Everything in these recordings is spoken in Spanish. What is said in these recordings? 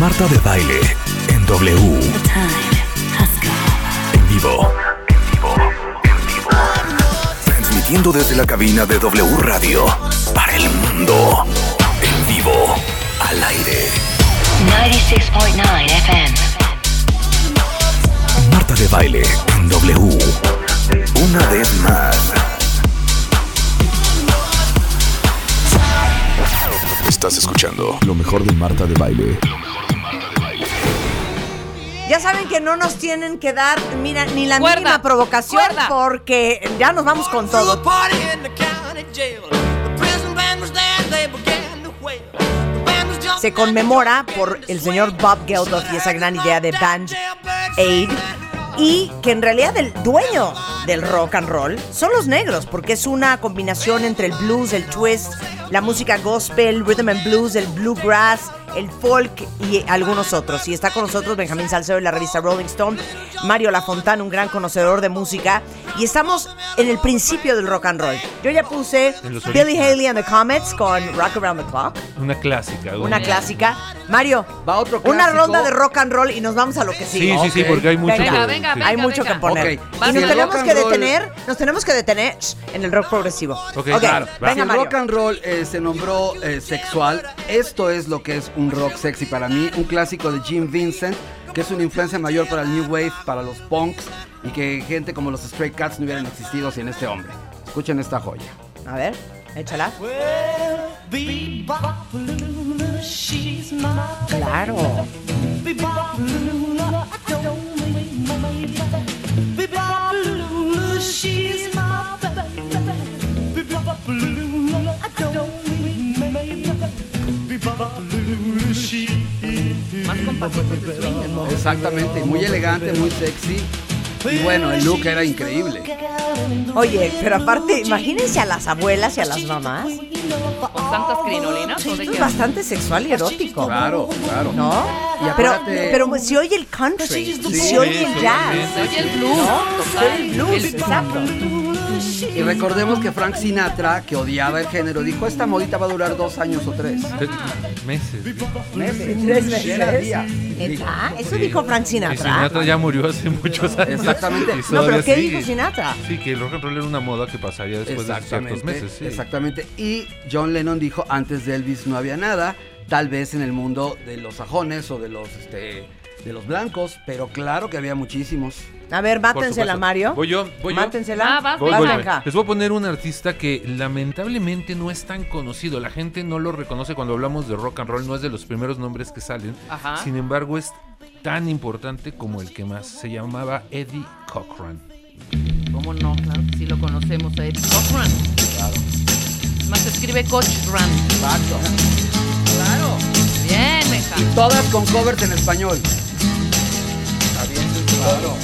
Marta de Baile en W. En vivo. En vivo. En vivo. Transmitiendo desde la cabina de W Radio para el mundo. En vivo. Al aire. 96.9 FM. Marta de Baile en W. Una vez más. Estás escuchando lo mejor de Marta de Baile. Ya saben que no nos tienen que dar, mira, ni la Cuerda, mínima provocación cuerda. porque ya nos vamos con todo. Se conmemora por el señor Bob Geldof y esa gran idea de Band Aid y que en realidad el dueño del rock and roll son los negros porque es una combinación entre el blues, el twist, la música gospel, rhythm and blues, el bluegrass, el folk y algunos otros. Y está con nosotros Benjamín Salcedo de la revista Rolling Stone, Mario Lafontán, un gran conocedor de música. Y estamos en el principio del rock and roll. Yo ya puse Billy. Haley and the Comets con Rock Around the Clock, Una clásica. una clásica. Mario, Va otro una ronda de rock and roll y nos vamos a lo que Sí, sigue. sí, sí, Ok. porque hay mucho Venga, que- venga, sí. venga. Hay mucho que poner. Ok, Y nos tenemos que detener, nos tenemos que detener en el rock progresivo. Ok, claro, va. venga Si el Mario. rock and roll eh, se nombró eh, sexual, esto es lo que es un rock sexy para mí, un clásico de Jim Vincent, que es una influencia mayor para el New Wave, para los punks, y que gente como los Stray Cats no hubieran existido sin este hombre. Escuchen esta joya. A ver, échala. Claro. Más compacto que swing, hermoso. Exactamente, muy elegante, muy sexy. Y bueno, el look era increíble. Oye, pero aparte, imagínense a las abuelas y a las mamás. Con tantas crinolinas. ¿o de Esto qué? es bastante sexual y erótico. Claro, claro. ¿No? Y Pero, acuérdate- pero si oye el country, si oye el jazz. Se oye el blues. Se total. oye el blues, exacto. Y recordemos que Frank Sinatra, que odiaba el género, dijo, esta modita va a durar dos años o tres. Te- Meses. Tres meses. Eso dijo Frank Y Sinatra. Sinatra ya murió hace muchos años. Exactamente. No, pero ¿qué sigue. dijo Sinatra? Sí, que el rock and roll era una moda que pasaría después de ciertos Exactamente, meses. Sí. exactamente. Y John Lennon dijo, antes de Elvis no había nada, tal vez en el mundo de los sajones o de los, este, de los blancos, pero claro que había muchísimos. A ver, mátensela. Mario. Voy yo, voy yo. Mátensela. Ah, vas, Voy, Vas, voy, Benja. voy. Les voy a poner un artista que lamentablemente no es tan conocido. La gente no lo reconoce cuando hablamos de rock and roll. No es de los primeros nombres que salen. Ajá. Sin embargo, es tan importante como el que más. Se llamaba Eddie Cochran. ¿Cómo no? Claro que sí lo conocemos a Eddie Cochran. Claro. Más se escribe Cochran. Exacto. Claro. Bien, meja. Todas con covers en español. Claro,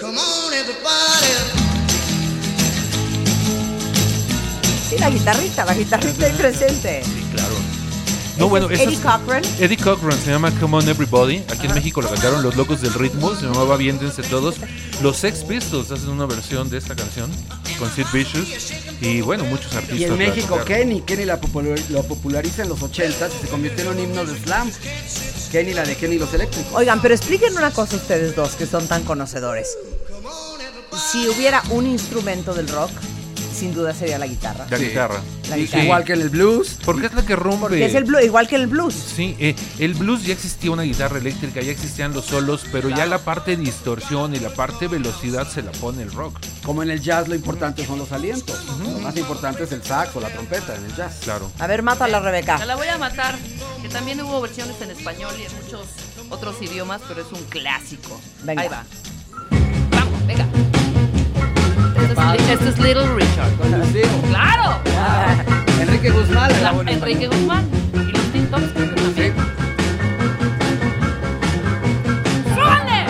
come on, everybody. Sí, la guitarrita, la guitarrita ahí presente. No, bueno, es Eddie Cochran. Eddie Cochran se llama Come On Everybody. Aquí en México lo cantaron Los Locos del Ritmo. Se llamaba Aviéntense Todos. Los Sex Pistols hacen una versión de esta canción con Sid Vicious. Y bueno, muchos artistas. Y en la México. Kenny. Kenny la popular- lo populariza en los 80 y se convirtió en un himno de slam. Kenny, la de Kenny y los eléctricos. Oigan, pero expliquen una cosa ustedes dos que son tan conocedores. Si hubiera un instrumento del rock, sin duda sería la guitarra. La Sí. guitarra. La Sí, guitarra. Igual que en el blues. Porque es la que rompe. Porque es el blues, igual que el blues. Sí, eh, el blues ya existía una guitarra eléctrica, ya existían los solos, pero ya la parte de distorsión y la parte de velocidad se la pone el rock. Como en el jazz lo importante son los alientos. Lo más importante es el sax o la trompeta en el jazz. Claro. A ver, mátala, Me Rebeca. la voy a matar. Que también hubo versiones en español y en muchos otros idiomas, pero es un clásico. Venga. Ahí va. Vamos, venga. Este es, este es Little Richard. Con. ¡Claro! Enrique Guzmán. La- Enrique. Guzmán. Y los creo que también. ¡Súbale!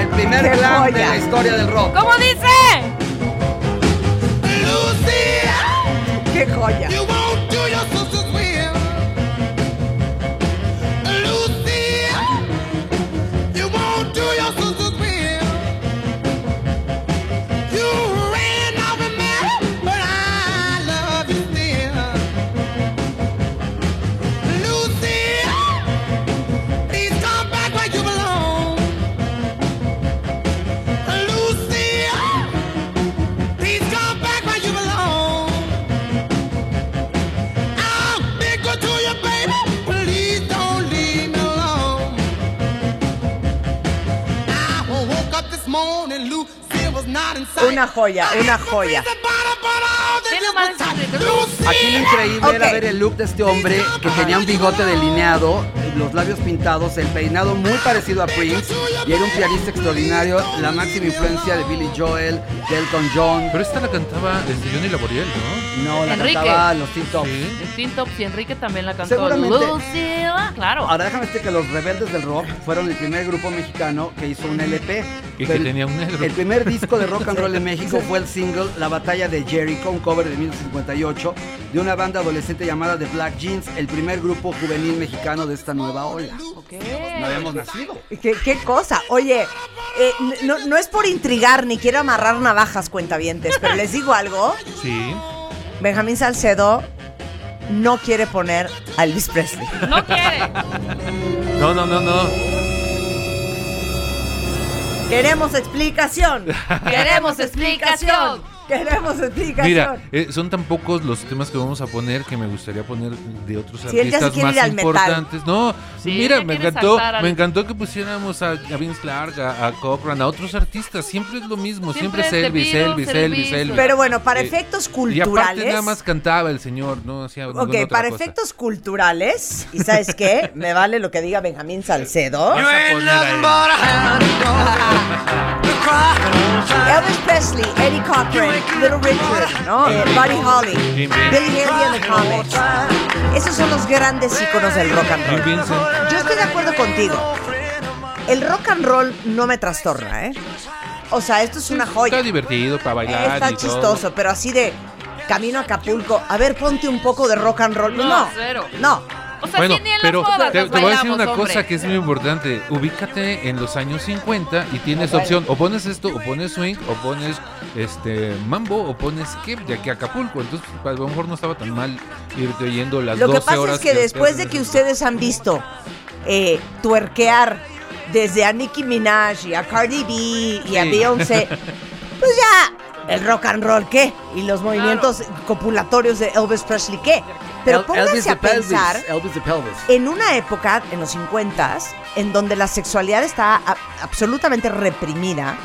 El primer ¡Qué glam de la historia del rock. ¿Cómo dice? ¡Qué ¡Qué joya! Una joya, una joya. Aquí lo increíble Ok. era ver el look de este hombre que tenía un bigote delineado, los labios pintados, el peinado muy parecido a Prince y era un pianista extraordinario, la máxima influencia de Billy Joel, de Elton John. Pero esta la cantaba desde Johnny Laboriel, ¿no? No, la Enrique. cantaba los Teen Tops. Sí. El Teen Tops y Enrique también la cantó. Seguramente. Lucila, claro. Ahora déjame decirte que los Rebeldes del Rock fueron el primer grupo mexicano que hizo un LP. Y que el- tenía un negro. El primer disco de rock and roll en México fue el single La Batalla de Jericho, un cover de 1958 de una banda adolescente llamada The Black Jeans, el primer grupo juvenil mexicano de esta nueva ola. Ok. No habíamos nacido. ¿Qué, qué cosa? Oye, eh, no, no es por intrigar ni quiero amarrar navajas, cuentavientes, pero les digo algo. Sí. Benjamín Salcedo no quiere poner a Elvis Presley. No quiere. No, no, no, no. Queremos explicación. Queremos explicación. Queremos explicación. Mira, eh, son tan pocos los temas que vamos a poner que me gustaría poner de otros Sí, artistas más metal. importantes. No, Sí, mira, me encantó, al- me encantó que pusiéramos a, a Vince Clark, a, a Cochran, a otros artistas. Siempre es lo mismo, siempre, Siempre es Elvis, Elvis, Elvis, Elvis, Elvis. Pero bueno, para Eh, efectos Y culturales. aparte nada más cantaba el señor, no hacía Ok, otra para cosa. efectos culturales, ¿y sabes qué? Me vale lo que diga Benjamín Salcedo. Elvis Presley, Eddie Cochran, Little Richard, ¿no? Eh, Buddy Holly, Billy Haley and the Comets. Esos son los grandes íconos del rock and roll. Yo estoy de acuerdo contigo. El rock and roll no me trastorna, ¿eh? O sea, esto es una joya. Está divertido para bailar Está y todo. chistoso, pero así de camino a Acapulco. A ver, ponte un poco de rock and roll. No, No, cero. no. O sea, Bueno, si ni en pero bodas te, nos te voy a decir bailamos, una hombre. cosa que es muy importante. Ubícate en los años 50 y tienes opción. O pones esto, o pones swing, o pones este mambo, o pones skip de aquí a Acapulco. Entonces, a lo mejor no estaba tan mal irte oyendo las Lo 12 que pasa horas es que después de que ustedes han visto eh, tuerquear desde a Nicki Minaj y a Cardi B y a Sí. Beyoncé, pues ya, el rock and roll, ¿qué? Y los movimientos copulatorios de Elvis Presley, ¿qué? Pero pónganse Elvis a pensar Elvis the Pelvis. en una época, en los 50 en donde la sexualidad estaba a- absolutamente reprimida,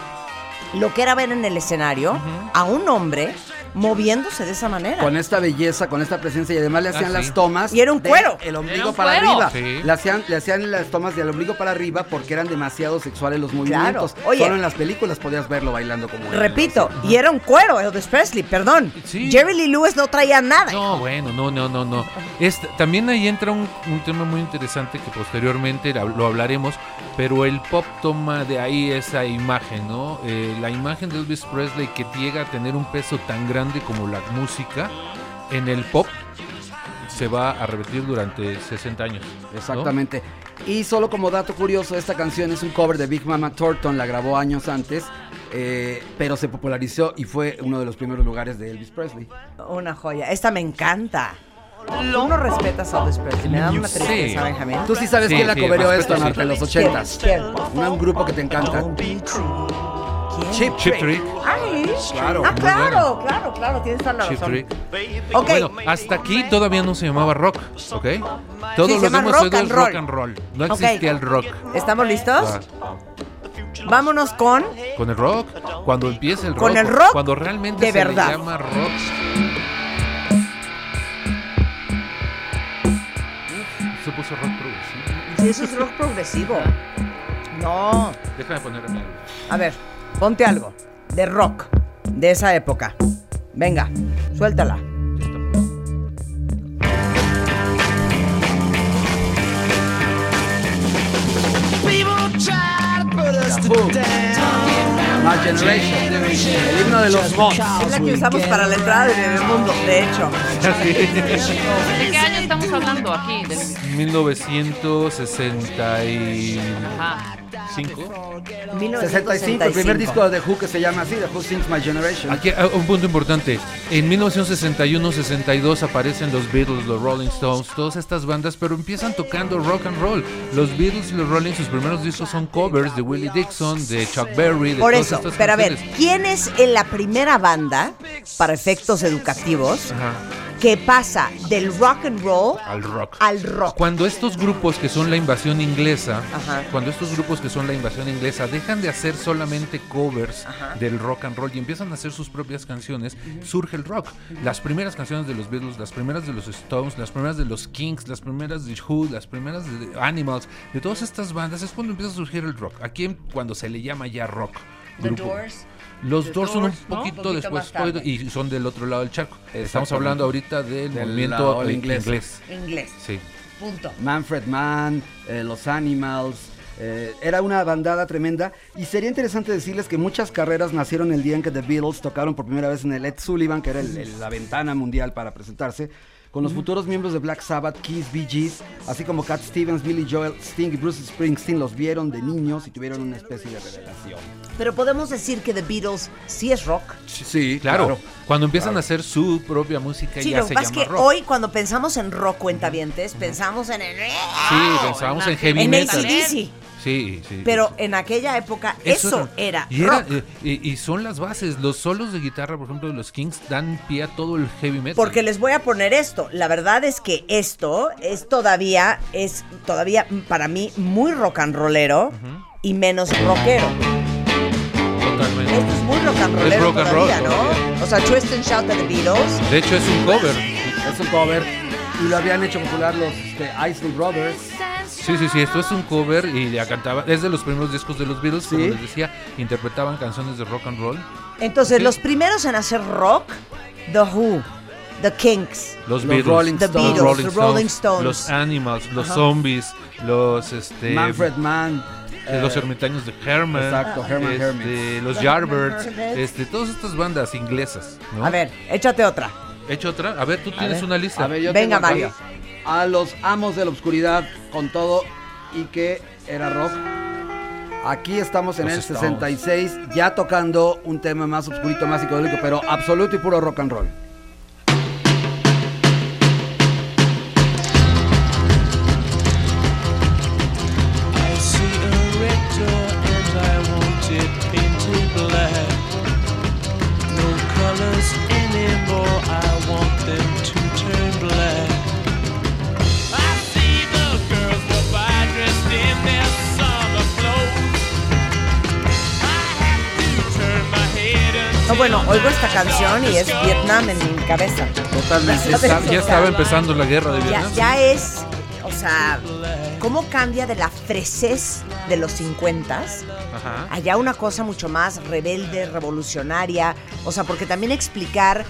lo que era ver en el escenario a un hombre moviéndose de esa manera. Con esta belleza, con esta presencia y además le hacían Ah, sí. las tomas. Y era un cuero. El ombligo para cuero. arriba. Sí. Le, hacían, le hacían las tomas del ombligo para arriba porque eran demasiado sexuales los movimientos. Oye. Solo en las películas podías verlo bailando como él. Repito, y era un cuero Elvis Presley, perdón. Sí. Jerry Lee Lewis no traía nada. No, bueno, no, no, no, no. Este, también ahí entra un, un tema muy interesante que posteriormente lo hablaremos, pero el pop toma de ahí esa imagen, ¿no? Eh, la imagen de Elvis Presley que llega a tener un peso tan grande como la música en el pop se va a repetir durante 60 años. ¿no? Exactamente. Y solo como dato curioso, esta canción es un cover de Big Mama Thornton, la grabó años antes, eh, pero se popularizó y fue uno de los primeros lugares de Elvis Presley. Una joya. Esta me encanta. Tú no respetas a Elvis Presley. Me da una Sí. tristeza, Benjamín. Tú sí sabes Sí, quién la sí, coverió respeto, esto, en los ochentas. ¿Quién? Un, un grupo que te encanta. ¿Quién? Chip Chip Trick. Trick. Ay, Claro. Ah, claro, bueno. claro, claro, tienes toda la Chip razón. Trick. Bueno, hasta aquí todavía no se llamaba rock, ¿ok? Todos Sí, los demás rock and rock roll. and roll. No existía el rock. ¿estamos listos? Ah. Vámonos con Con el rock, cuando empieza el rock. Con el rock Cuando realmente de se verdad. le llama rock. Se puso rock progresivo. Sí, eso es rock progresivo. No. Déjame poner a mí. A ver, ponte algo de rock de esa época. Venga, suéltala. My Generation, el himno de los mods. Es la que usamos para la entrada de Bebemundo, de hecho. ¿De qué año estamos hablando aquí? Del- 1965. 65, el primer disco de The Who que se llama así, The Who Sings My Generation. Aquí ah, un punto importante. En 1961-62 aparecen los Beatles, los Rolling Stones, todas estas bandas, pero empiezan tocando rock and roll. Los Beatles y los Rolling, sus primeros discos son covers de Willie Dixon, de Chuck Berry, de Por todas eso, estas pero a ver. ¿quién es en la primera banda, para efectos educativos, Ajá, que pasa del rock and roll al rock. al rock? Cuando estos grupos que son la invasión inglesa, Ajá. cuando estos grupos que son la invasión inglesa dejan de hacer solamente covers Ajá. del rock and roll y empiezan a hacer sus propias canciones, surge el rock. Las primeras canciones de los Beatles, las primeras de los Stones, las primeras de los Kings, las primeras de Who, las primeras de Animals, de todas estas bandas es cuando empieza a surgir el rock. Aquí cuando se le llama ya rock. The. Doors. Los The Doors son un poquito, Poquito después y son del otro lado del charco. Estamos hablando ahorita del, Del movimiento inglés. inglés. Inglés. Sí. Punto. Manfred Mann, eh, Los Animals. eh, era una bandada tremenda y sería interesante decirles que muchas carreras nacieron el día en que The Beatles tocaron por primera vez en el Ed Sullivan, que era el- el- la ventana mundial para presentarse, con los futuros miembros de Black Sabbath, Kiss, Bee Gees, así como Cat Stevens, Billy Joel, Sting y Bruce Springsteen los vieron de niños y tuvieron una especie de revelación. Pero podemos decir que The Beatles sí es rock. Sí, Claro, cuando empiezan a hacer su propia música Sí, ya lo que se pasa es llama que rock. hoy cuando pensamos en rock cuentavientes, pensamos en el... sí, pensábamos en heavy en metal. AC/DC. Sí, sí. Pero en aquella época eso, era, y, rock. eh, y, y son las bases. Los solos de guitarra, por ejemplo, de los Kings dan pie a todo el heavy metal. Porque les voy a poner esto. La verdad es que esto es todavía, es todavía para mí muy rock and rollero y menos rockero. Totalmente. Esto es muy rock and rollero Es rock and roll todavía, ¿no? todavía. O sea, Twist and Shout de The Beatles. De hecho, es un cover. Es un cover y lo habían hecho popular los este, Isley Brothers. Sí, sí, sí, esto es un cover y ya cantaba. Es de los primeros discos de los Beatles, como Sí. les decía, interpretaban canciones de rock and roll. Entonces, Sí. los primeros en hacer rock, The Who, The Kinks, Los, Los Beatles, Rolling The Stones. Beatles, The Rolling Stones. los Animals, los Zombies, los este Manfred Mann. eh, los eh, ermitaños de Herman, Exacto, Herman este, Hermits. los Yardbirds, este, todas estas bandas inglesas, ¿no? A ver, échate otra. Hecho otra, a ver, tú tienes ver. una lista. A ver, yo Venga, Mario. A los amos de la oscuridad con todo y que era rock. Aquí estamos en el Stones. 66, ya tocando un tema más oscurito, más psicodélico, pero absoluto y puro rock and roll. Bueno, oigo esta canción y es Vietnam en mi cabeza. Totalmente. Ya sabes, Está- ya estaba empezando la guerra de Vietnam. ya es, o sea, ¿cómo cambia de la fresez de los 50 Ajá. allá una cosa mucho más rebelde, revolucionaria? O sea, porque también explicar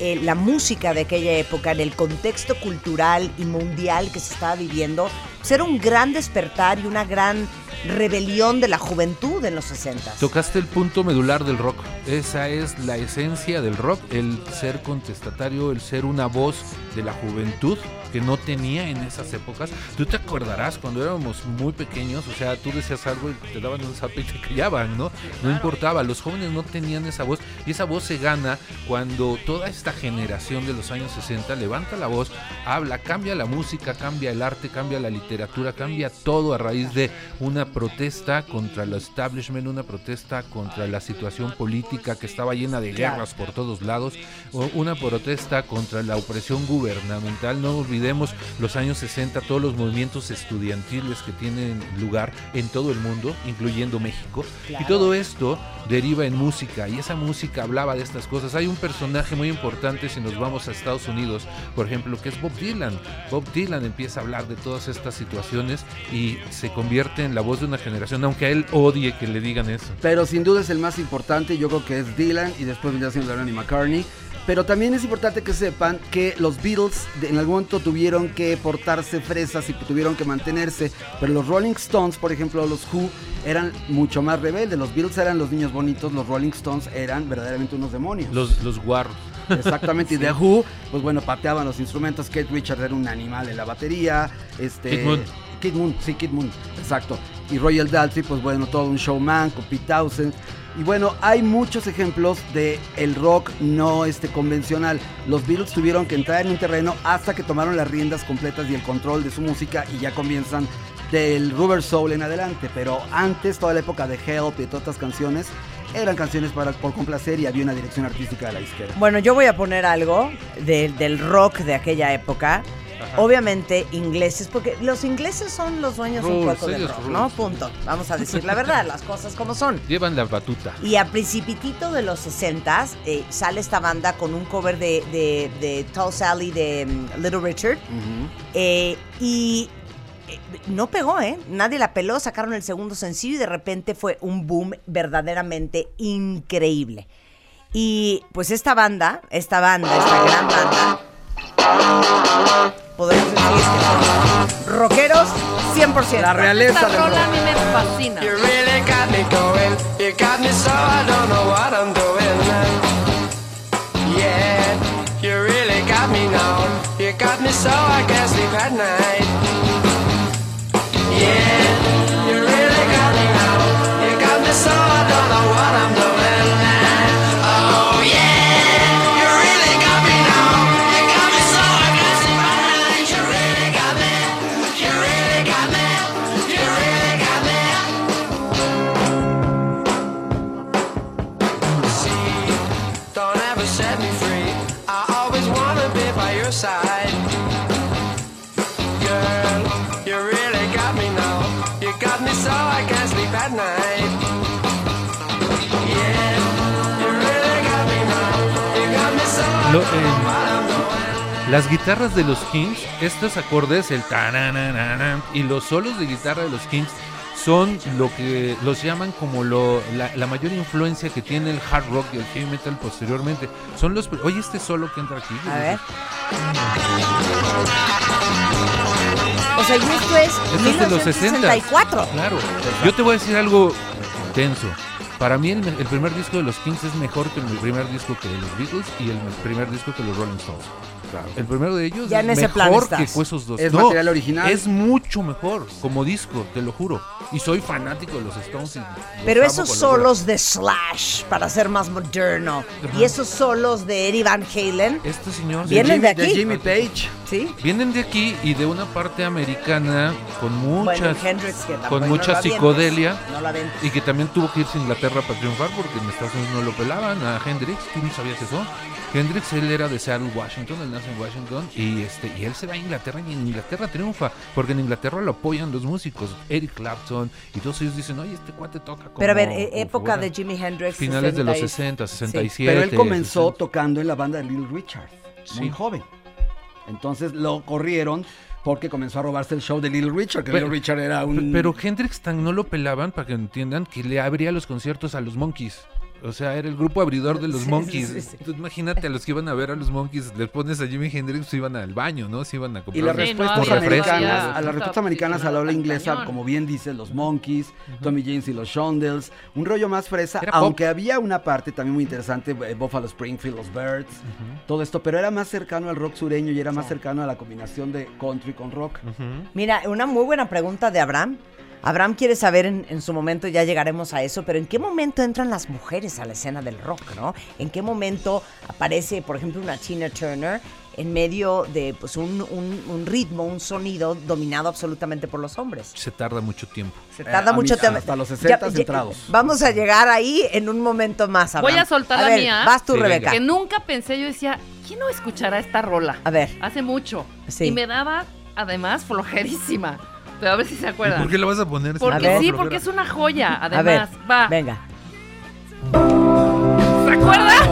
eh, la música de aquella época en el contexto cultural y mundial que se estaba viviendo, pues era un gran despertar y una gran rebelión de la juventud en los 60. Tocaste el punto medular del rock. Esa es la esencia del rock, el ser contestatario, el ser una voz de la juventud que no tenía en esas épocas. Tú te acordarás cuando éramos muy pequeños, o sea, tú decías algo y te daban un zape y te callaban, ¿no? No importaba, los jóvenes no tenían esa voz y esa voz se gana cuando toda esta generación de los años 60 levanta la voz, habla, cambia la música, cambia el arte, cambia la literatura, cambia todo a raíz de una protesta contra el establishment, una protesta contra la situación política que estaba llena de guerras por todos lados, una protesta contra la opresión gubernamental. No olvidemos los años 60, todos los movimientos estudiantiles que tienen lugar en todo el mundo, incluyendo México. Y todo esto deriva en música y esa música hablaba de estas cosas. Hay un personaje muy importante si nos vamos a Estados Unidos, por ejemplo, que es Bob Dylan. Bob Dylan empieza a hablar de todas estas situaciones y se convierte en la voz de una generación, aunque a él odie que le digan eso. Pero sin duda es el más importante, yo creo que es Dylan y después vendría siendo Lennon y McCartney. Pero también es importante que sepan que los Beatles en algún momento tuvieron que portarse fresas y tuvieron que mantenerse. Pero los Rolling Stones, por ejemplo, los Who, eran mucho más rebeldes. Los Beatles eran los niños bonitos, los Rolling Stones eran verdaderamente unos demonios. Los, los guarros. Exactamente, y The Who, pues bueno, pateaban los instrumentos. Kate Richards era un animal en la batería. Este, Kid Moon. Kid Moon, sí, Kid Moon, exacto. Y Royal Daltrey, pues bueno, todo un showman con Pete Townsend. Y bueno, hay muchos ejemplos de el rock no este convencional. Los Beatles tuvieron que entrar en un terreno hasta que tomaron las riendas completas y el control de su música y ya comienzan del Rubber Soul en adelante. Pero antes, toda la época de Help y todas estas canciones eran canciones para por complacer y había una dirección artística de la izquierda. Bueno, yo voy a poner algo de- del rock de aquella época. Obviamente ingleses, porque los ingleses son los dueños un Rules, poco del rock. ¿no? Punto. Vamos a decir la verdad, las cosas como son. Llevan la batuta. Y a principitito de los 60 sale esta banda con un cover de, de, de Tall Sally de mm, Little Richard. Eh, y eh, no pegó, ¿eh? Nadie la peló, sacaron el segundo sencillo y de repente fue un boom verdaderamente increíble. Y pues esta banda, esta banda, esta gran banda, podemos decir que son rockeros 100%. La realeza Esta del rola a mí me fascina. You really got me going. You got me so I don't know what I'm Las guitarras de los Kings, estos acordes, el tananana, y los solos de guitarra de los Kings son lo que los llaman como lo, la, la mayor influencia que tiene el hard rock y el heavy metal posteriormente. Son los, oye, este solo que entra aquí. A ver. O sea, y esto es Esto es de los 60. 1964. Claro. Yo te voy a decir algo tenso. Para mí el primer disco de los Kings es mejor que el primer disco que de los Beatles y el primer disco que los Rolling Stones. El primero de ellos Ya es en ese plan mejor estás. que esos dos. Es material original. Es mucho mejor como disco, te lo juro. Y soy fanático de los Stones. y los Pero esos solos de Slash, para ser más moderno, y esos solos de Eddie Van Halen, Este señor Vienen de de aquí. Jimmy Page. ¿Sí? vienen de aquí y de una parte americana con muchas Bueno, Hendrix, con no mucha avientes, psicodelia. No. Y que también tuvo que irse a Inglaterra para triunfar porque en Estados Unidos no lo pelaban a Hendrix. ¿Tú no sabías eso? Hendrix, él era de Seattle, Washington, él nace en Washington y este y él se va a Inglaterra y en Inglaterra triunfa porque en Inglaterra lo apoyan los músicos, Eric Clapton y todos ellos dicen, oye, este cuate toca como... Pero a ver, como época fuera". de Jimi Hendrix. Finales de los 60 60, y- 67. Pero él comenzó 60. tocando en la banda de Little Richard, muy Sí. joven. Entonces lo corrieron porque comenzó a robarse el show de Little Richard, que Pero- Little Richard era un... Pero Hendrix tan no lo pelaban para que entiendan que le abría los conciertos a los Monkeys. O sea, era el grupo abridor de los Sí, sí, Monkeys. sí, sí. Tú imagínate a los que iban a ver a los Monkeys, les pones a Jimi Hendrix, se iban al baño, ¿no? Se iban a Y comprar. las Sí, no americanas, todavía a las respuestas americanas a la tan inglesa, cañón. como bien dice, los Monkeys, Tommy James y los Shondells, un rollo más fresa, Era pop. aunque había una parte también muy interesante, eh, Buffalo Springfield, los Birds, todo esto, pero era más cercano al rock sureño y era más cercano a la combinación de country con rock. Mira, una muy buena pregunta de Abraham. Abraham quiere saber en, en su momento, ya llegaremos a eso, pero ¿en qué momento entran las mujeres a la escena del rock, no? ¿En qué momento aparece, por ejemplo, una Tina Turner en medio de pues, un, un- un ritmo, un sonido dominado absolutamente por los hombres? Se tarda mucho tiempo. Se tarda Eh, a mucho tiempo. hasta los Ya- 60 ya- entrados. Vamos a llegar ahí en un momento más, Abraham. Voy a soltar la ver, mía. Vas tú, Sí. Rebeca. Que nunca pensé, yo decía, ¿quién no escuchará esta rola? A ver. Hace mucho. Sí. Y me daba, además, flojerísima. Pero a ver si se ¿Y acuerdan. ¿Por qué la vas a poner? Porque A sí, porque es una joya. a ver, Además, va. venga. ¿Se acuerdan?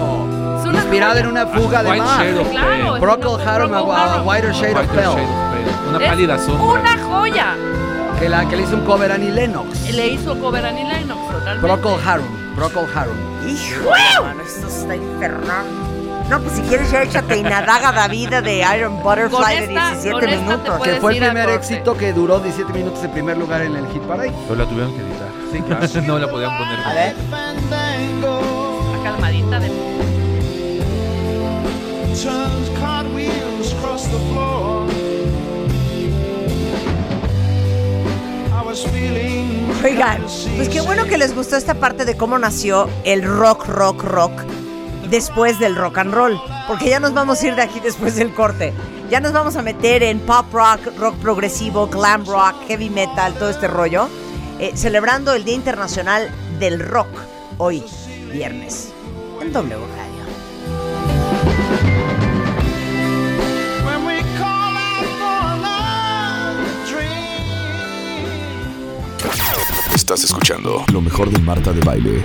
Es una Inspirada joya. en una fuga de mar. Claro, Procol Harum, a-. Whiter Shade of White Pale. Una pálida sombra. Una joya. que, la, que le hizo un cover a Annie Lennox. Le hizo cover a Annie Lennox, totalmente. Procol Harum, Procol Harum. ¡Hijo! Mano, esto está infernal. No, pues si quieres ya échate Inadaga da vida de Iron Butterfly de esta- 17 con esta te minutos. Que fue el primer éxito que duró 17 minutos en primer lugar en el Hit Parade. Pero la tuvieron que editar. Sí, claro. no la podían poner. A ver. La calmadita de. Oigan, pues qué bueno que les gustó esta parte de cómo nació el rock, rock, rock después del rock and roll. Porque ya nos vamos a ir de aquí después del corte. Ya nos vamos a meter en pop rock, rock progresivo, glam rock, heavy metal, todo este rollo. eh, celebrando el Día Internacional del Rock hoy, viernes, en W Radio. Estás escuchando lo mejor de Marta de Baile.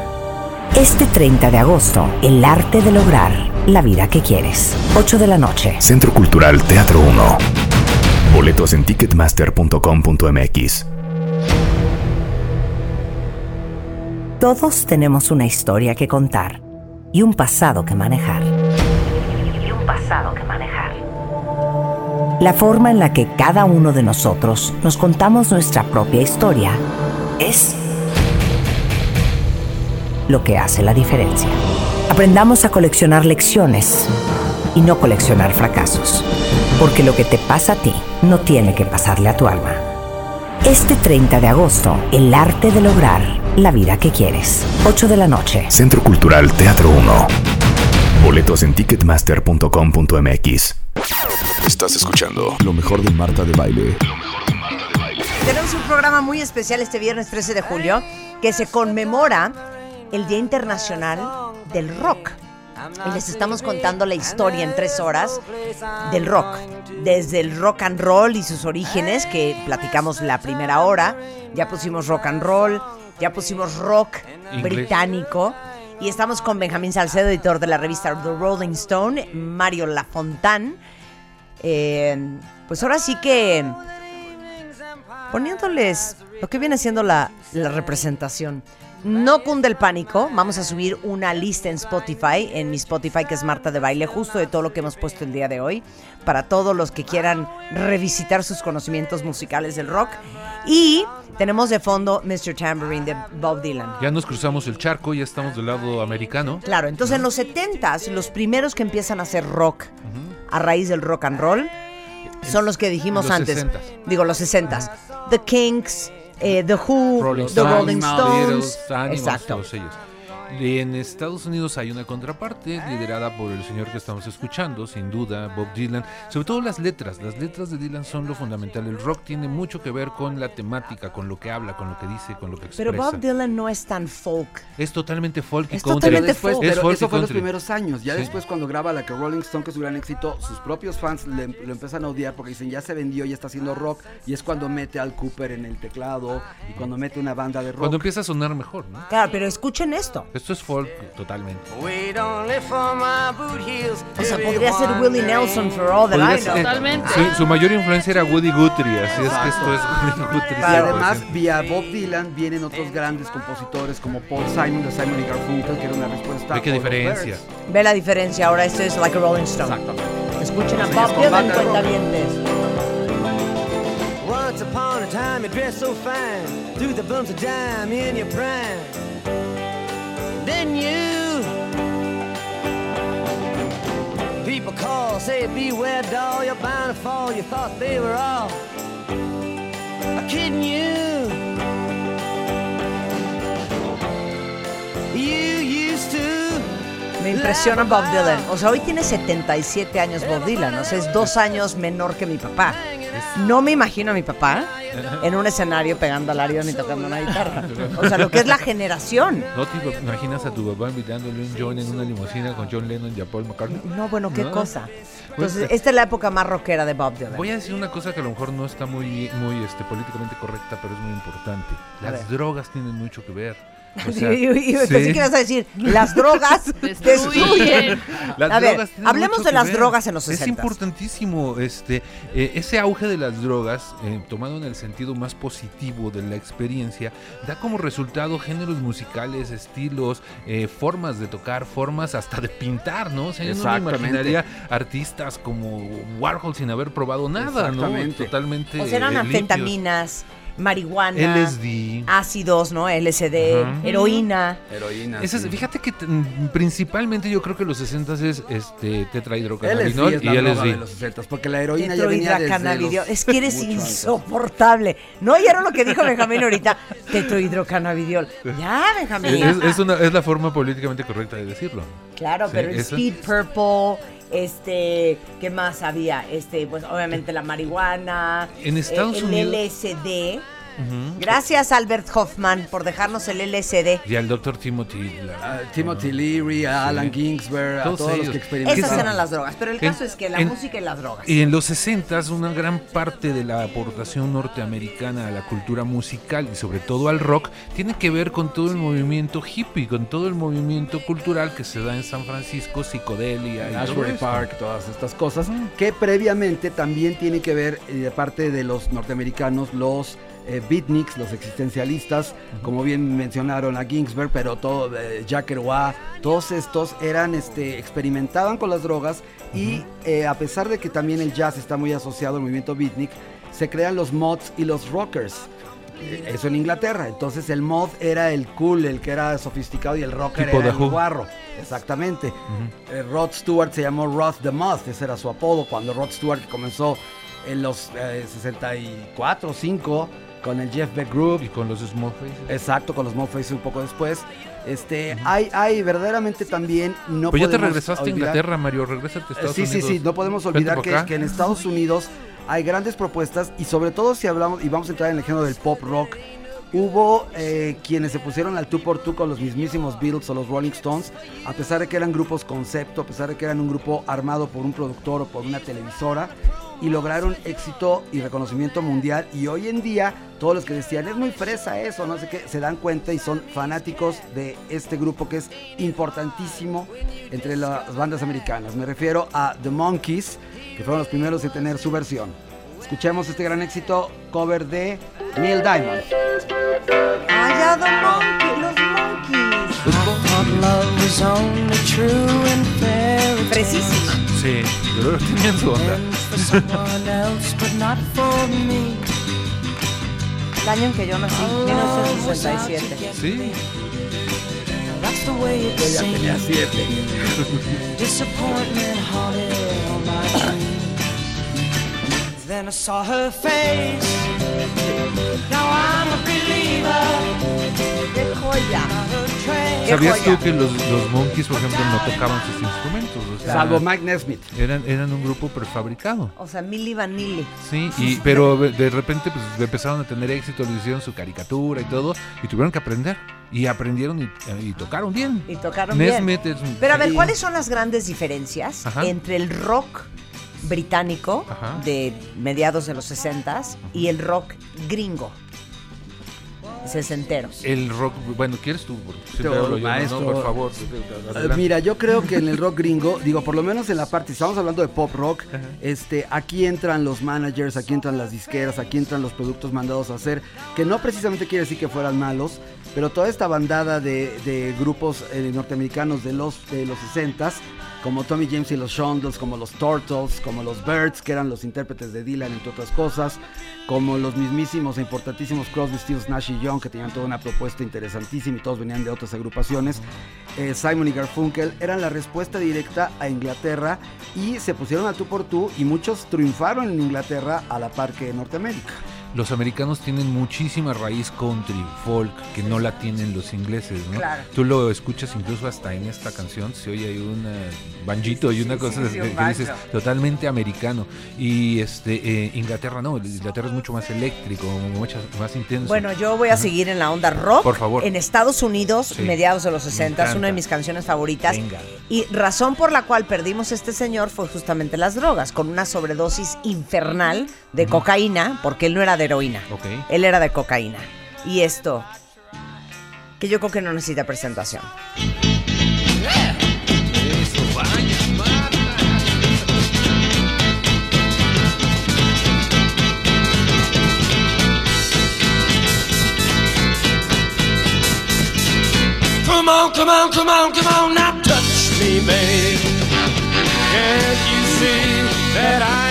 Este 30 de agosto, el arte de lograr la vida que quieres. 8 de la noche. Centro Cultural Teatro 1. Boletos en ticketmaster.com.mx. Todos tenemos una historia que contar y un pasado que manejar. Y un pasado que manejar. La forma en la que cada uno de nosotros nos contamos nuestra propia historia es lo que hace la diferencia. Aprendamos a coleccionar lecciones y no coleccionar fracasos. Porque lo que te pasa a ti no tiene que pasarle a tu alma. Este 30 de agosto, el arte de lograr la vida que quieres. 8 de la noche. Centro Cultural Teatro 1. Boletos en ticketmaster.com.mx. Estás escuchando lo mejor de Marta de Baile. Tenemos un programa muy especial este viernes 13 de julio que se conmemora el Día Internacional del Rock. Y les estamos contando la historia en tres horas del rock. Desde el rock and roll y sus orígenes, que platicamos la primera hora. Ya pusimos rock and roll, ya pusimos rock Inglés. británico. Y estamos con Benjamín Salcedo, editor de la revista The Rolling Stone, Mario Lafontán. Eh, pues ahora sí que poniéndoles lo que viene siendo la, la representación. No cunde el pánico, vamos a subir una lista en Spotify, en mi Spotify que es Marta de Baile, justo de todo lo que hemos puesto el día de hoy, para todos los que quieran revisitar sus conocimientos musicales del rock. Y tenemos de fondo Mr. Tambourine de Bob Dylan. Ya nos cruzamos el charco, ya estamos del lado americano. Claro, entonces en los 70s, los primeros que empiezan a hacer rock a raíz del rock and roll son los que dijimos Los antes. 60s. Digo, los 60s. The Kinks, eh, The Who, Rolling The Stones, Rolling Stones. Beatles, Animals, Exacto. todos ellos. En Estados Unidos hay una contraparte liderada por el señor que estamos escuchando, sin duda, Bob Dylan. Sobre todo las letras. Las letras de Dylan son lo fundamental. El rock tiene mucho que ver con la temática, con lo que habla, con lo que dice, con lo que expresa. Pero Bob Dylan no es tan folk. es totalmente folk y Es country. Totalmente después, folk. Es pero folk y eso fue en los country. primeros años. Ya Sí. después cuando graba la que Rolling Stone, que es un gran éxito, sus propios fans le- lo empiezan a odiar porque dicen ya se vendió, ya está haciendo rock. Y es cuando mete al Cooper en el teclado y cuando mete una banda de rock. Cuando empieza a sonar mejor, ¿no? Claro, pero escuchen esto. Esto es folk totalmente. Wait only for my boot heels. O sea, podría ser Willie Nelson for all that Podría I know. ser- Totalmente. Su, su mayor influencia era Woody Guthrie, así es que esto es Woody Guthrie. Y 100%. además, vía Bob Dylan vienen otros grandes compositores como Paul Simon de Simon y Garfunkel, que era una respuesta. Ve qué diferencia. Ve la diferencia, ahora esto es Like a Rolling Stone. Exactamente. Escuchen a Bob Dylan, banda de rock. cuentavientes. Once upon a time, you dressed so fine. Threw the bumps of dime in your prime. Then you. People call, say, beware, doll, you're bound to fall. You thought they were all kidding you. You used to. Me impresiona Bob Dylan. O sea, hoy tiene 77 años Bob Dylan. O sea, es dos años menor que mi papá. No me imagino a mi papá en un escenario pegando al arión y tocando una guitarra. O sea, lo que es la generación. ¿No te imaginas a tu papá invitándole un John en una limusina con John Lennon y a Paul McCartney? No, bueno, qué No. cosa. Pues, Entonces, esta es la época más rockera de Bob Dylan. Voy a decir una cosa que a lo mejor no está muy, muy este, políticamente correcta, pero es muy importante. Las drogas tienen mucho que ver. O Y- sea, y- y pensé sí. que ibas a decir, las drogas destruyen. Las A ver, hablemos de las ver. drogas en los Es 60. importantísimo este eh, ese auge de las drogas, eh, tomado en el sentido más positivo de la experiencia, da como resultado géneros musicales, estilos, eh, formas de tocar, formas hasta de pintar, ¿no? O sea, yo no me imaginaría artistas como Warhol sin haber probado nada, ¿no? Totalmente. O sea, eran eh, limpios. anfetaminas, marihuana, LSD. ácidos, ¿no? LSD, Ajá. heroína. Heroína. Ese es- sí. fíjate que t- mm, principalmente yo creo que los 60 es este LSD tetrahidrocannabinol es y la droga LSD. de los 60 porque la heroína ya venía desde Tetrohidrocannabidiol. los- Es que eres mucho antes. insoportable. ¿No oyeron lo que dijo Benjamín ahorita? Tetrohidrocannabidiol. Ya, Benjamín. Es, es una, es la forma políticamente correcta de decirlo. Claro, Sí, pero el. Speed Purple, este, ¿qué más había? Este, pues obviamente la marihuana. En Estados eh, el Unidos- LSD. Gracias Albert Hoffman por dejarnos el LSD. Y al doctor Timothy. la- a Timothy Leary, a Alan Ginsberg, a Todos todos los que experimentaron. Esas eran las drogas, pero el En- caso es que la en- música y las drogas. Y en los 60 una gran parte de la aportación norteamericana a la cultura musical y sobre todo al rock tiene que ver con todo el movimiento hippie, con todo el movimiento cultural que se da en San Francisco, psicodelia y Ashbury esto. Park, todas estas cosas, que previamente también tiene que ver, eh, de parte de los norteamericanos, los eh, beatniks, los existencialistas, como bien mencionaron a Ginsberg, pero todo, eh, Jack Kerouac, todos estos eran, este, experimentaban con las drogas y eh, a pesar de que también el jazz está muy asociado al movimiento beatnik, se crean los mods y los rockers. Eso en Inglaterra. Entonces el mod era el cool, el que era sofisticado y el rocker Tipo era el guarro. Exactamente. Eh, Rod Stewart se llamó Rod the Moth, ese era su apodo. Cuando Rod Stewart comenzó en los eh, 64 o 5 con el Jeff Beck Group. Y con los Small Faces. Exacto, con los Small Faces un poco después. Este, hay, hay verdaderamente también no pues ya te regresaste a Inglaterra, Mario, a Estados Sí, sí, sí, no podemos olvidar que, que en Estados Unidos hay grandes propuestas y sobre todo si hablamos, y vamos a entrar en el género del pop rock, hubo eh, quienes se pusieron al tú por tú con los mismísimos Beatles o los Rolling Stones, a pesar de que eran grupos concepto, a pesar de que eran un grupo armado por un productor o por una televisora, y lograron éxito y reconocimiento mundial. Y hoy en día, todos los que decían, es muy fresa eso, no sé qué, se dan cuenta y son fanáticos de este grupo que es importantísimo entre las bandas americanas. Me refiero a The Monkeys, que fueron los primeros en tener su versión. Escuchemos este gran éxito, cover de Neil Diamond. Allá los monkeys. love is only true in fairy Precisísima. Sí, pero tenían su onda. El año en que yo nací, 1967. Sí, That's the way it Ella tenía siete. Then I saw her face. Now I'm a believer. ¿Sabías tú que los, los Monkeys, por ejemplo, no tocaban sus instrumentos? O sea, Salvo Mike Nesmith. eran, eran un grupo prefabricado. O sea, Milli Vanilli. Sí, y, pero de repente pues empezaron a tener éxito, le hicieron su caricatura y todo, y tuvieron que aprender. Y aprendieron y, y tocaron bien. Y tocaron bien. Nesmith es un... Pero a ver. ¿cuáles son las grandes diferencias Ajá. entre el rock británico Ajá. de mediados de los 60 y el rock gringo? Sesentero. El rock, bueno, ¿quieres tú? Hablo yo, ¿no? maestro. Por favor. Mira, yo creo que en el rock gringo, digo, por lo menos en la parte, si estamos hablando de pop rock, este, aquí entran los managers, aquí entran las disqueras, aquí entran los productos mandados a hacer, que no precisamente quiere decir que fueran malos, pero toda esta bandada de, de grupos eh, norteamericanos de los, de los 60s, como Tommy James y los Shondells, como los Turtles, como los Birds, que eran los intérpretes de Dylan, entre otras cosas, como los mismísimos e importantísimos Crosby, Stills, Nash y Young, que tenían toda una propuesta interesantísima y todos venían de otras agrupaciones, eh, Simon y Garfunkel, eran la respuesta directa a Inglaterra y se pusieron a tú por tú y muchos triunfaron en Inglaterra a la par que en Norteamérica. Los americanos tienen muchísima raíz country, folk, que no la tienen los ingleses, ¿no? Claro. Tú lo escuchas incluso hasta en esta canción, se oye ahí un banjito y una cosa sí, que, un que dices totalmente americano. Y este eh, Inglaterra no, Inglaterra es mucho más eléctrico, mucho más intenso. Bueno, yo voy a seguir en la onda rock. Por favor. En Estados Unidos, Sí. mediados de los Me 60, es una de mis canciones favoritas. Venga. Y razón por la cual perdimos a este señor fue justamente las drogas, con una sobredosis infernal de cocaína, porque él no era de heroína. Ok. Él era de cocaína. Y esto, que yo creo que no necesita presentación. Come on, come on, come on, come on, now touch me, babe. Can't you see that I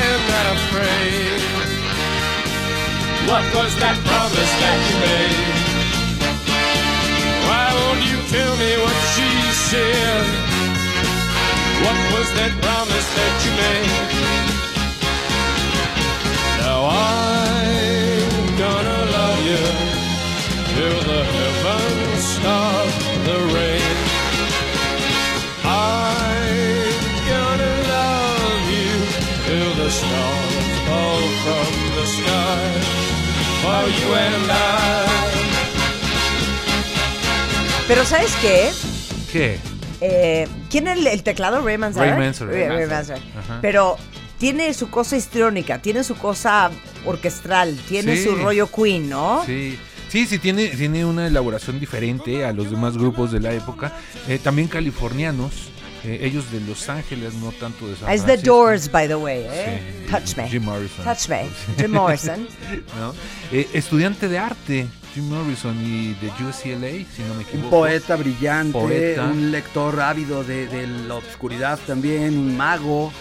What was that promise that you made? Why won't you tell me what she said? What was that promise that you made? Now I'm gonna love you till the For you and I. Pero ¿sabes qué? ¿Qué? Eh, ¿Quién es el, el teclado? Ray Manzarek. Ray Manzarek. Ray- Ray Manzarek. Ajá. Pero tiene su cosa histriónica, tiene su cosa orquestral, tiene Sí. su rollo Queen, ¿no? Sí. Sí, sí, tiene, tiene una elaboración diferente a los demás grupos de la época. Eh, también californianos, eh, ellos de Los Ángeles, no tanto de San Ah, Es The Francisco. Doors, by the way, ¿eh? Sí, Touch me. Jim Morrison. Touch me. Jim Morrison. ¿no? Eh, estudiante de arte, Jim Morrison y de UCLA, si no me Un equivoco. poeta brillante, Poeta. un lector ávido de, de la obscuridad también, un mago,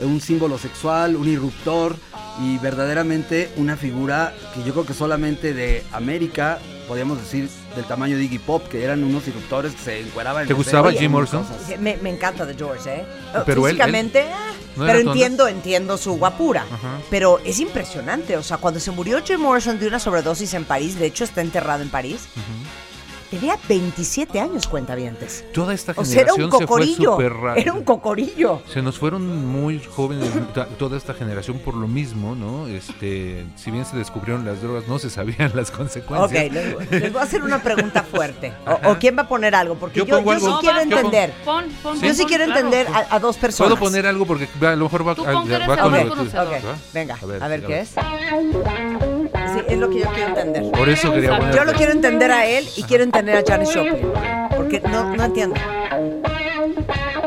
un símbolo sexual, un irruptor y verdaderamente una figura que yo creo que solamente de América, podríamos decir del tamaño de Iggy Pop, que eran unos irruptores que se encueraban. en ¿Te gustaba Jim Morrison? Me, me encanta The Doors, ¿eh? Pero Físicamente, él- ah, ¿No era pero tu onda? entiendo, entiendo su guapura. Ajá. Pero es impresionante, o sea, cuando se murió Jim Morrison de una sobredosis en París, de hecho está enterrado en París, tenía 27 años, cuentavientes. Toda esta O sea, era generación un se fue cocorillo. súper rápido. Era un cocorillo. Se nos fueron muy jóvenes toda esta generación por lo mismo, ¿no? Este, si bien se descubrieron las drogas, no se sabían las Ok, consecuencias. les, les voy a hacer una pregunta fuerte. O, o quién va a poner algo, porque Yo yo, pongo yo sí quiero Yo entender. Pon, pon, Yo sí pon, quiero claro. entender a, a dos personas. Puedo poner algo porque a lo mejor va, a- eres va el con. Ok, ¿va? venga, a ver, qué es. Sí, es lo que yo quiero entender. Por eso quería Yo poner. Yo lo quiero entender a él y quiero entender a Janis Joplin. Porque no, no entiendo.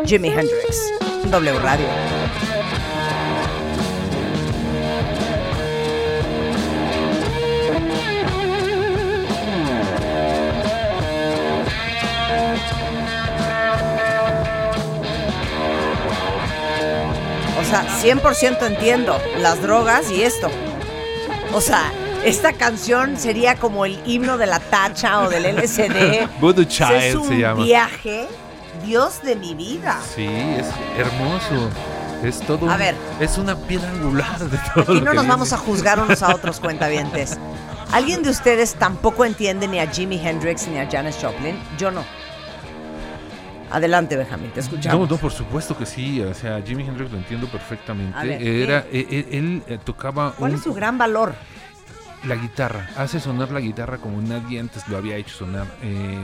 Jimi Hendrix. W Radio. O sea, 100% entiendo las drogas y esto. O sea, esta canción sería como el himno de la tacha o del LSD. Voodoo es Child un se llama. viaje, Dios de mi vida. Sí, es hermoso. Es todo. A un- ver. Es una piedra angular de todo. Aquí lo no que nos vamos a juzgar unos a otros cuentavientes. ¿Alguien de ustedes tampoco entiende ni a Jimi Hendrix ni a Janis Joplin? Yo no. Adelante, Benjamín, te No, escuchamos. no, por supuesto que sí. O sea, Jimi Hendrix lo entiendo perfectamente. Ver, Era, eh, eh, él, eh, tocaba ¿Cuál un- es su gran valor? la guitarra. Hace sonar la guitarra como nadie antes lo había hecho sonar. Eh,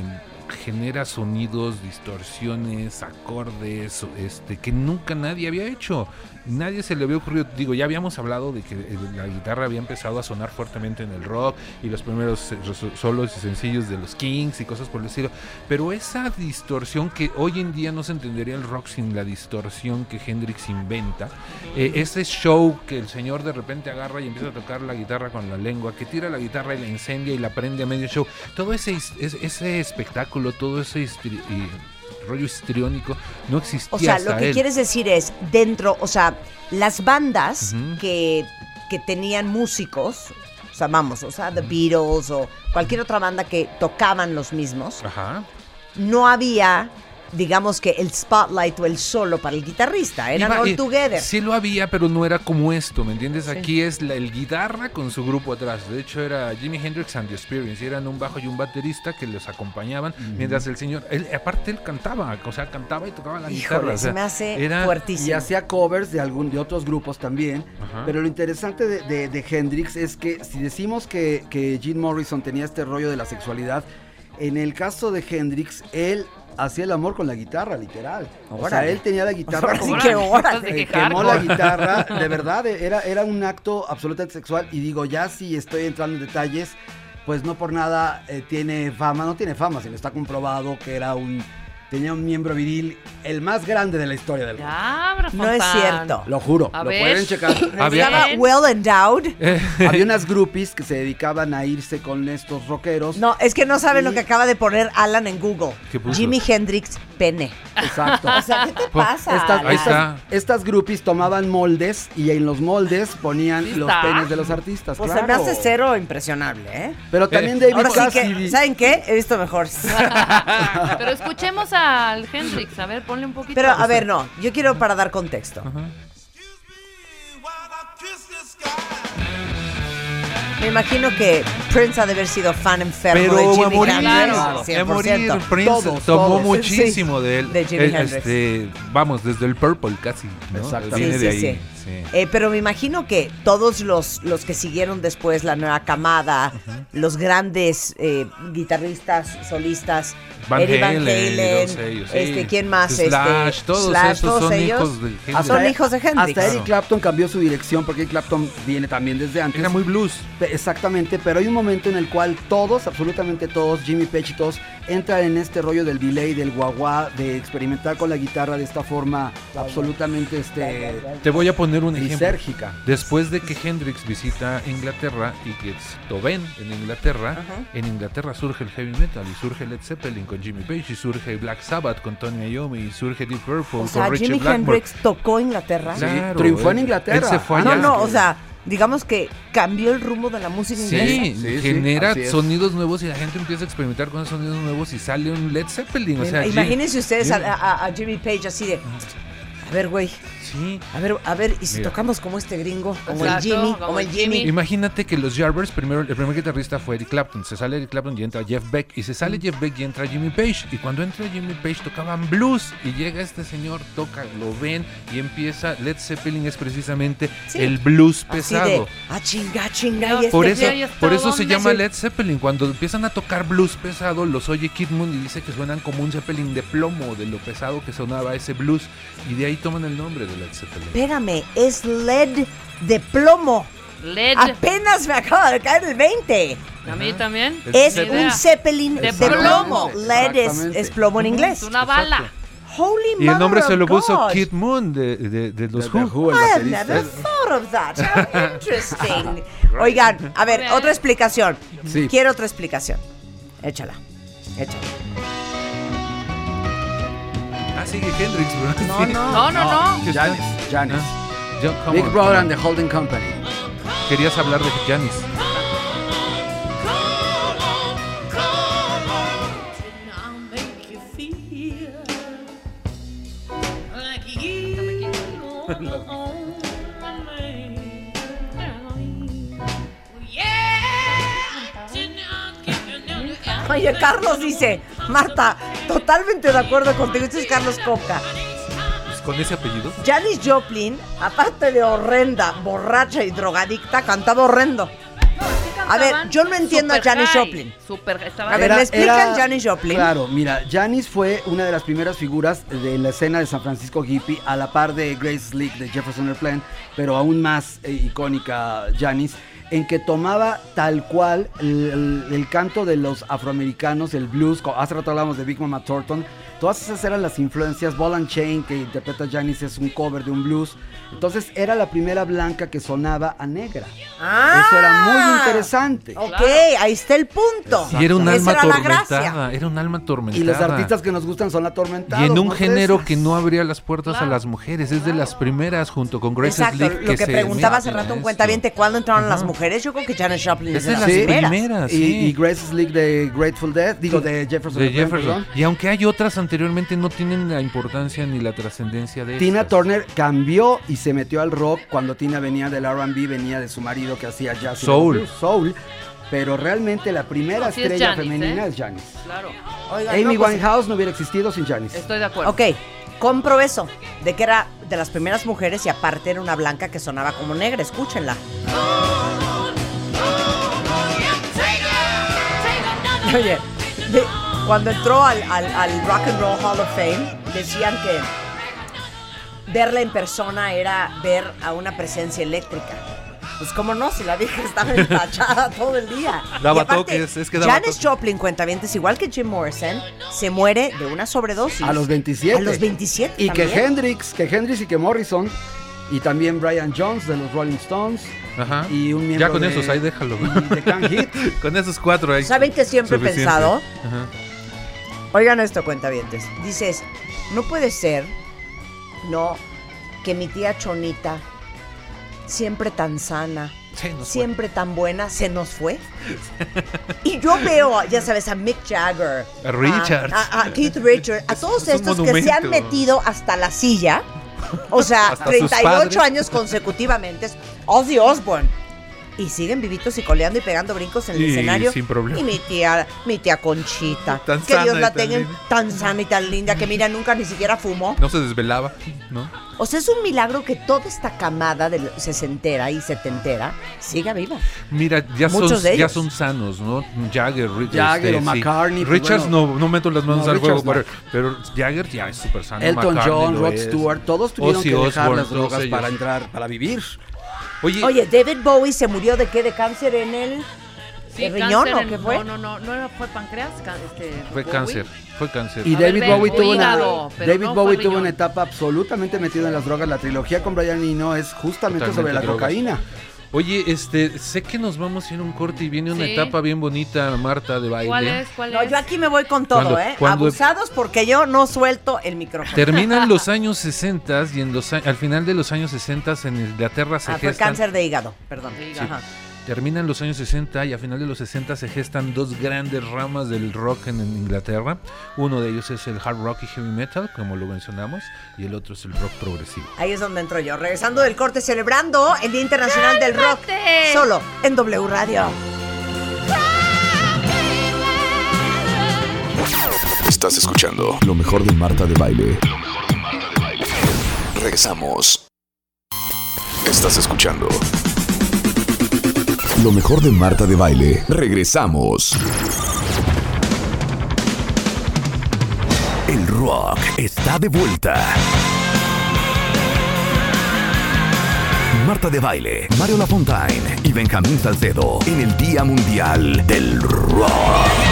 genera sonidos, distorsiones, acordes, este, que nunca nadie había hecho. Nadie se le había ocurrido. Digo, ya habíamos hablado de que eh, la guitarra había empezado a sonar fuertemente en el rock y los primeros eh, so- solos y sencillos de los Kings y cosas por el estilo. Pero esa distorsión que hoy en día no se entendería el rock sin la distorsión que Hendrix inventa, eh, ese show que el señor de repente agarra y empieza a tocar la guitarra con la lengua, que tira la guitarra y la incendia y la prende a medio show, todo ese, ese espectáculo, todo ese histri- y rollo histriónico no existía. O sea, hasta lo que él. quieres decir es, dentro, o sea, las bandas que, que tenían músicos, o sea, vamos, o sea, The Beatles o cualquier otra banda que tocaban los mismos, Ajá. no había digamos que el spotlight o el solo para el guitarrista. Eran Iba- all eh, together. Sí lo había, pero no era como esto, ¿me entiendes? Aquí es la, el guitarra con su grupo atrás. De hecho, era Jimi Hendrix and the Experience. y eran un bajo y un baterista que los acompañaban. Mientras el señor, él, aparte él cantaba, o sea, cantaba y tocaba la Híjole, guitarra. o sea, se me hace era- fuertísimo. Y hacía covers de algún de otros grupos también. Ajá. Pero lo interesante de, de- de Hendrix es que si decimos que, que Jim Morrison tenía este rollo de la sexualidad, en el caso de Hendrix, él hacía el amor con la guitarra, literal. O sea, él tenía la guitarra Ahora sí como- que órale. eh, quemó la guitarra, de verdad, era, era un acto absolutamente sexual. Y digo, ya si estoy entrando en detalles, pues no por nada eh, tiene fama, no tiene fama, sino está comprobado que era un. Tenía un miembro viril el más grande de la historia del Bra No es cierto. Lo juro, A lo ver. pueden checar. Había- Estaba well endowed. Había unas groupies que se dedicaban a irse con estos rockeros. No, es que no saben lo que acaba de poner Alan en Google. ¿Qué puso? Jimi Hendrix pene. Exacto. O sea, ¿qué te pasa? Estas? Ahí estas, está. estas groupies tomaban moldes y en los moldes ponían ¿Sí los penes de los artistas. Pues claro. se me hace cero impresionable, ¿eh? Pero también Eh, David Ahora sí que, ¿saben qué? He visto mejor. Pero escuchemos al Hendrix. A ver, ponle un poquito. Pero a ver, no, yo quiero para dar contexto. Me imagino que Prince ha de haber sido fan enfermo Pero de Jimi morir, Hendrix. Claro. a 100%. morir. Prince Todos, tomó todos. muchísimo Sí, de él. de Jimi Hendrix. este, vamos, desde el Purple casi. ¿no? Exactamente. Viene Sí, de sí, ahí. sí. Sí. Eh, pero me imagino que todos los, los que siguieron después, la nueva camada, los grandes eh, guitarristas, solistas, Van Eddie Van Halen y Halen, todos ellos, sí. este, ¿quién más? Slash, este, todos Slash, esos todos son ellos. hijos de Hendrix. Hasta- Son hijos de Hendrix. Hasta Eric. Clapton cambió su dirección porque Eric Clapton viene también desde antes. Era muy blues. Exactamente, pero hay un momento en el cual todos, absolutamente todos, Jimmy Page y todos, entran en este rollo del delay, del guaguá, de experimentar con la guitarra de esta forma absolutamente este, Te voy a poner un ejemplo. lisérgica. Después de que Hendrix visita Inglaterra y que lo ven en Inglaterra, en Inglaterra surge el heavy metal y surge Led Zeppelin con Jimmy Page y surge Black Sabbath con Tony Iommi y surge Deep Purple O sea, con Richie Jimi Blackmore. Hendrix tocó Inglaterra. Sí, triunfó en Inglaterra. Él se fue Ah, No, allá. no, o sea, digamos que cambió el rumbo de la música Sí, inglesa. Sí, genera sonidos nuevos y la gente empieza a experimentar con esos sonidos nuevos y sale un Led Zeppelin. O sea, Jim- Imagínense ustedes a, Jim- a- a Jimmy Page así de, a ver, güey, Sí. a ver, a ver, y si Mira. tocamos como este gringo, como Exacto, el Jimmy, como como el Jimmy. Jimmy. Imagínate que los Yardbirds, primero, el primer guitarrista fue Eric Clapton. Se sale Eric Clapton y entra Jeff Beck. Y se sale Jeff Beck y entra Jimmy Page. Y cuando entra Jimmy Page tocaban blues. Y llega este señor, toca, lo ven y empieza. Led Zeppelin es precisamente Sí. el blues Así pesado. de, ah, chinga, chinga, y Por este eso, ¿y esto por eso se llama Sí. Led Zeppelin. Cuando empiezan a tocar blues pesado, los oye Kid Moon y dice que suenan como un Zeppelin de plomo, de lo pesado que sonaba ese blues. Y de ahí toman el nombre de Led Zeppelin. Espérame, es LED de plomo. LED. Apenas me acaba de caer el 20. A mí también. Es un. Zeppelin de, De plomo. plomo. LED es, es plomo en inglés. Es una bala. Holy Y el nombre se lo puso God. Kid Moon de, de- de los Who. Who, I never thought of that. How interesting. Oigan, a ver, otra explicación. Sí. Quiero otra explicación. Échala. Échala. Ah, sigue Hendrix, bro. No, no. No, no, no. Janis, Janis. Ah, John- Big on, Brother and the Holding Company. Querías hablar de Janis. Oye, Carlos dice, Marta, totalmente de acuerdo contigo. Este es Carlos Coca. Pues, con ese apellido. Janis Joplin, aparte de horrenda, borracha y drogadicta, cantaba horrendo. A ver, yo no entiendo a Janis Joplin. A ver, ¿me explican Janis Joplin? Claro, mira, Janis fue una de las primeras figuras de la escena de San Francisco hippie, a la par de Grace Slick de Jefferson Airplane, pero aún más eh, icónica Janis, en que tomaba tal cual el, canto de los afroamericanos, el blues, hace rato hablábamos de Big Mama Thornton, todas esas eran las influencias, Ball and Chain, que interpreta Janis, es un cover de un blues, entonces era la primera blanca que sonaba a negra. Ah. Eso era muy interesante. Ok, ahí está el punto. Y era un alma era atormentada. Era un alma atormentada. Y los artistas que nos gustan son atormentados. Y en un ¿no género que no abría las puertas Claro. a las mujeres. Es de las primeras junto con Grace Exacto, Slick lo que se preguntaba hace rato un cuentaviente, ¿cuándo entraron las mujeres? Yo creo que Janis Joplin es, Es de de las las primeras. primeras. Y, sí. y Grace Slick de Grateful Dead, digo de Jefferson. de Jefferson. perdón. Y aunque hay otras anteriormente no tienen la importancia ni la trascendencia de Tina estas. Turner cambió y se metió al rock cuando Tina venía del R&B, venía de su marido que hacía jazz Soul. blues, soul. Pero realmente la primera No, sí es estrella Janis, femenina ¿eh? es Janis. Claro. Amy no, pues, Winehouse no hubiera existido sin Janis. Estoy de acuerdo. Ok, compro eso, de que era de las primeras mujeres y aparte era una blanca que sonaba como negra, escúchenla. Oye, de- cuando entró al, al- al Rock and Roll Hall of Fame, decían que verla en persona era ver a una presencia eléctrica. Pues como no, si la vieja estaba empachada todo el día. Daba Y aparte, toques, es que daba Janis toques. Joplin, cuentavientes, igual que Jim Morrison, se muere de una sobredosis. A los 27. A los 27 Y que. Hendrix, que Hendrix y que Morrison. Y también Brian Jones de los Rolling Stones. Ajá. Y un miembro Ya con de- esos, ahí déjalo. y de Can Hit. con esos cuatro ahí. ¿Saben que siempre he pensado? Ajá. Oigan esto, cuentavientes. Dices, no puede ser, no, que mi tía Chonita, siempre tan sana, fue. siempre tan buena, se nos fue. y yo veo, ya sabes, a Mick Jagger, A Richards. a, a Keith Richards, a todos es estos que se han metido hasta la silla, o sea, Hasta sus 38 padres. años consecutivamente, Ozzy Osbourne. Y siguen vivitos y coleando y pegando brincos en el Y escenario. sin problema. Y mi tía, mi tía Conchita, Tan que Dios sana la tenga linda. tan sana y tan linda, que mira, nunca ni siquiera fumó. No se desvelaba, ¿no? O sea, es un milagro que toda esta camada de sesentera y setentera siga viva. Mira, ya Muchos son, de ya son sanos, ¿no? Jagger, Ri- Jagger o sí. McCartney, pues Richards bueno. no, no meto las manos No, al juego, Richards pero, pero Jagger ya es súper sano. Elton McCartney John, Rod. Stewart, todos tuvieron Ozzy que dejar las drogas para entrar, para vivir. Oye, Oye, David Bowie se murió de qué? ¿De cáncer en el, Sí, el riñón o qué fue? No, no, no, no fue páncreas. Este, fue Bowie. cáncer, fue cáncer. Y A David Bowie tuvo una David no Bowie tuvo una etapa absolutamente metido en las drogas. La trilogía con Brian Eno es justamente Totalmente sobre la drogas. cocaína. Oye, este, sé que nos vamos a ir a un corte y viene una Sí. etapa bien bonita, Marta, de baile. ¿Cuál es? ¿Cuál No, es? yo aquí me voy con todo, Cuando- ¿eh? cuando- Abusados porque yo no suelto el micrófono. Terminan los años 60 y en los, a- al final de los años 60 en Inglaterra se Ah, fue gestan cáncer de hígado, perdón. Sí. Terminan los años 60 y a final de los 60 se gestan dos grandes ramas del rock en, en Inglaterra. Uno de ellos es el hard rock y heavy metal, como lo mencionamos, y el otro es el rock progresivo. Ahí es donde entro yo. Regresando del corte, celebrando el Día Internacional del Rock. Solo en W Radio. Estás escuchando lo mejor de Marta de Baile. Regresamos. Estás escuchando lo mejor de Marta de Baile. Regresamos. El rock está de vuelta. Marta de Baile, Mario Lafontaine y Benjamín Salcedo en el Día Mundial del Rock.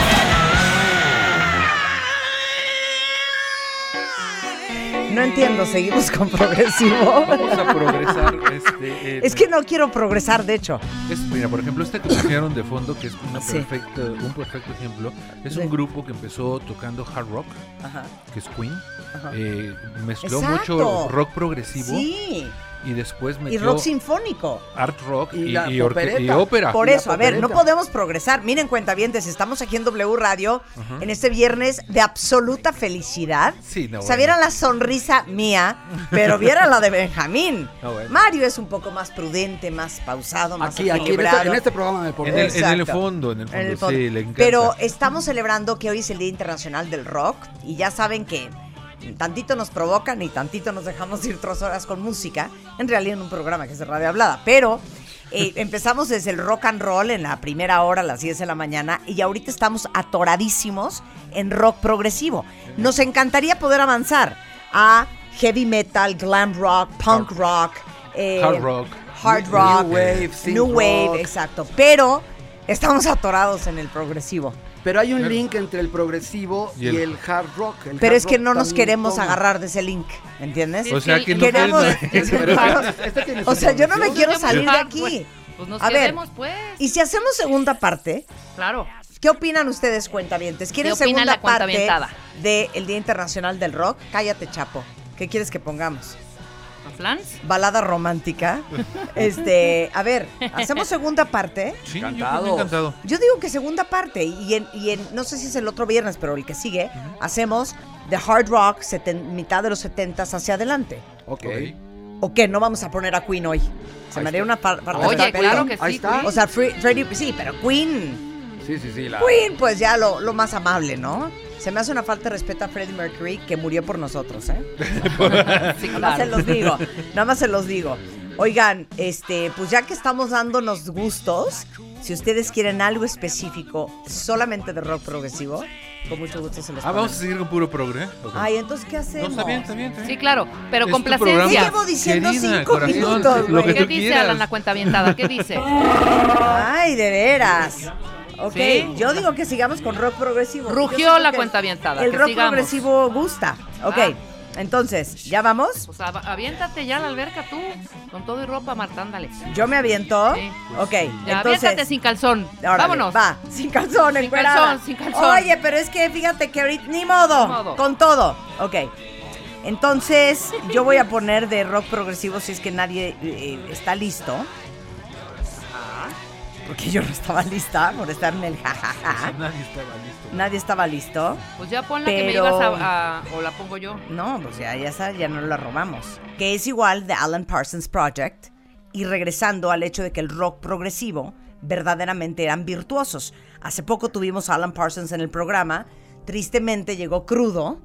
No entiendo, seguimos con progresivo. Vamos a progresar. Este, eh, Es que no quiero progresar, de hecho. es- mira, por ejemplo, este que pusieron de fondo, que es una Sí. perfecta, un perfecto ejemplo, es un grupo que empezó tocando hard rock, Ajá. que es Queen. Ajá. Eh, mezcló Exacto. mucho rock progresivo Sí. Y después Y metió rock sinfónico. art rock Y y, y y ópera. Por Y eso, a ver, no podemos progresar. Miren, cuentavientes, estamos aquí en W Radio en este viernes de absoluta felicidad. Sí, no, O sea, bueno. vieran la sonrisa mía, pero vieran la de Benjamín. No, bueno. Mario es un poco más prudente, más pausado, más Aquí, aquí, en este, en este programa me pongo. En el, en el fondo, en el fondo, En el fondo. sí, le encanta. Pero estamos celebrando que hoy es el Día Internacional del Rock y ya saben que tantito nos provocan y tantito nos dejamos ir tres horas con música, en realidad en un programa que es de radio hablada, pero eh, empezamos desde el rock and roll en la primera hora a las 10 de la mañana y ahorita estamos atoradísimos en rock progresivo. Nos encantaría poder avanzar a heavy metal, glam rock, punk rock, eh, Hard rock. hard New rock, wave, new wave, rock. exacto. Pero estamos atorados en el progresivo. Pero hay un link entre el progresivo Y y el- hard rock. El Pero hard es que no nos queremos agarrar de ese link, ¿entiendes? O sea que no queremos- este- este su O sea, yo no me quiero salir de Ah, aquí. Pues, pues nos A ver, pues. Y si hacemos segunda parte, Claro. ¿qué opinan ustedes, cuentavientes? ¿Quieren ¿Qué opina segunda parte del Día Internacional del Rock? Cállate, Chapo. ¿Qué quieres que pongamos? Balada romántica. Este, a ver, hacemos segunda parte. Sí, yo Encantados. también encantado. Yo digo que segunda parte y en, y en- no sé si es el otro viernes, pero el que sigue, hacemos de hard rock seten- mitad de los 70 hacia adelante. Ok. ¿O qué? No vamos a poner a Queen hoy. Se Ahí me haría está. una par- parte Oye, de papel. claro que sí. Ahí está. O sea, Fre- Freddie, sí, pero Queen, Sí, sí, sí. La... Queen, pues ya lo, lo más amable, ¿no? Se me hace una falta de respeto a Freddie Mercury que murió por nosotros, ¿eh? Sí, Nada más se los digo, nada más se los digo. Oigan, este, pues ya que estamos dándonos gustos, si ustedes quieren algo específico solamente de rock progresivo, con mucho gusto se los Ah, vamos a seguir con puro progre. Ok. Ay, entonces, ¿qué No, hacemos? está bien, está bien. está bien. Sí, claro, pero con programa. ¿Qué llevo diciendo Querida, cinco corazón, minutos, lo güey? que ¿Qué tú dice quieras. Alan la cuenta avientada? ¿Qué dice? Ay, de veras. Ok, Sí. yo digo que sigamos con rock progresivo. Rugió la cuenta avientada. El que rock sigamos. progresivo gusta. Ok, Ah. entonces, ¿ya vamos? Pues av- aviéntate ya a la alberca tú, con todo y ropa, Marta, ándale. Yo me aviento. Sí. Ok, Ya, entonces. aviéntate sin calzón. Órale, Vámonos. Va, sin calzón, Sin encuerada. calzón, sin calzón. Oye, pero es que fíjate que ahorita. Ni modo, Ni modo. Con todo. Ok. Entonces, yo voy a poner de rock progresivo si es que nadie eh, está listo. Porque yo no estaba lista por estar en el jajaja. Nadie estaba listo. Nadie estaba listo. Pues ya ponla que me Pero- ibas a, a- O la pongo yo. No, pues ya, ya, sa- ya no la robamos. Que es igual de Alan Parsons Project. Y regresando al hecho de que el rock progresivo verdaderamente eran virtuosos. Hace poco tuvimos a Alan Parsons en el programa. Tristemente llegó crudo,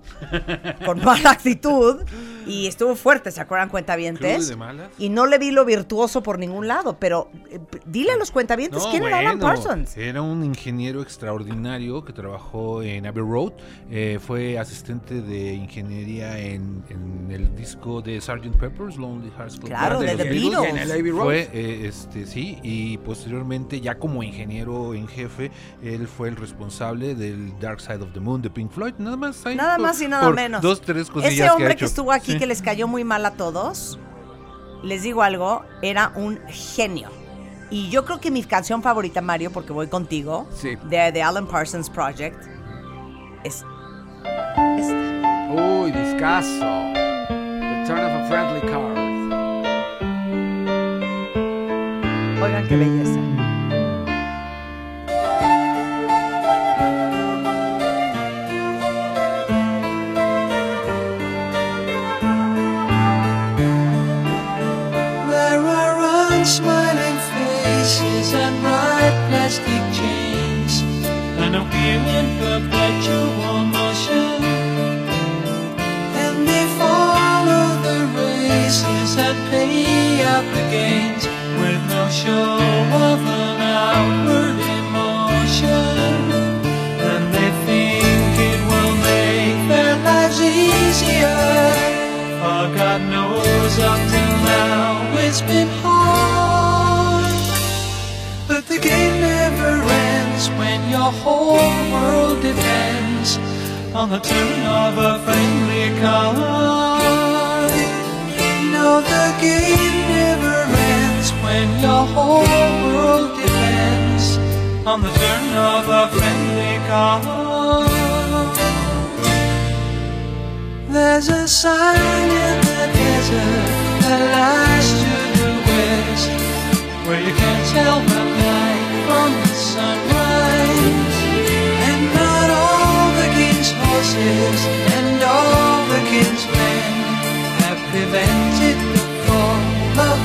con mala actitud, y estuvo fuerte, ¿se acuerdan, ¿Crudo y cuentavientes? de malas? Y no le vi lo virtuoso por ningún lado, pero eh, dile a los cuentavientes No, quién era Alan Parsons. Era un ingeniero extraordinario que trabajó en Abbey Road. eh, fue asistente de ingeniería en, en el disco de Sgt. Pepper's Lonely Hearts Club Claro, de los The Beatles. Beatles. En el Abbey Road. Fue, eh, este, sí, y posteriormente, ya como ingeniero en jefe, él fue el responsable del Dark Side of the Moon de Pink Floyd. Nada más, ahí Nada por- más y nada menos. Dos, tres cosillas Ese que ha hombre que, estuvo aquí Sí. que les cayó muy mal a todos, les digo algo, era un genio. Y yo creo que mi canción favorita, Mario, porque voy contigo, Sí. de The Alan Parsons Project, es esta. Uy, discazo. The turn of a friendly card. Oigan qué belleza. In perpetual motion. And they follow the races and pay the gains with no show of an outward your whole world depends on the turn of a friendly card. No, the game never ends when your whole world depends on the turn of a friendly card. There's a sign in the desert that lies to the west, where you can't tell the night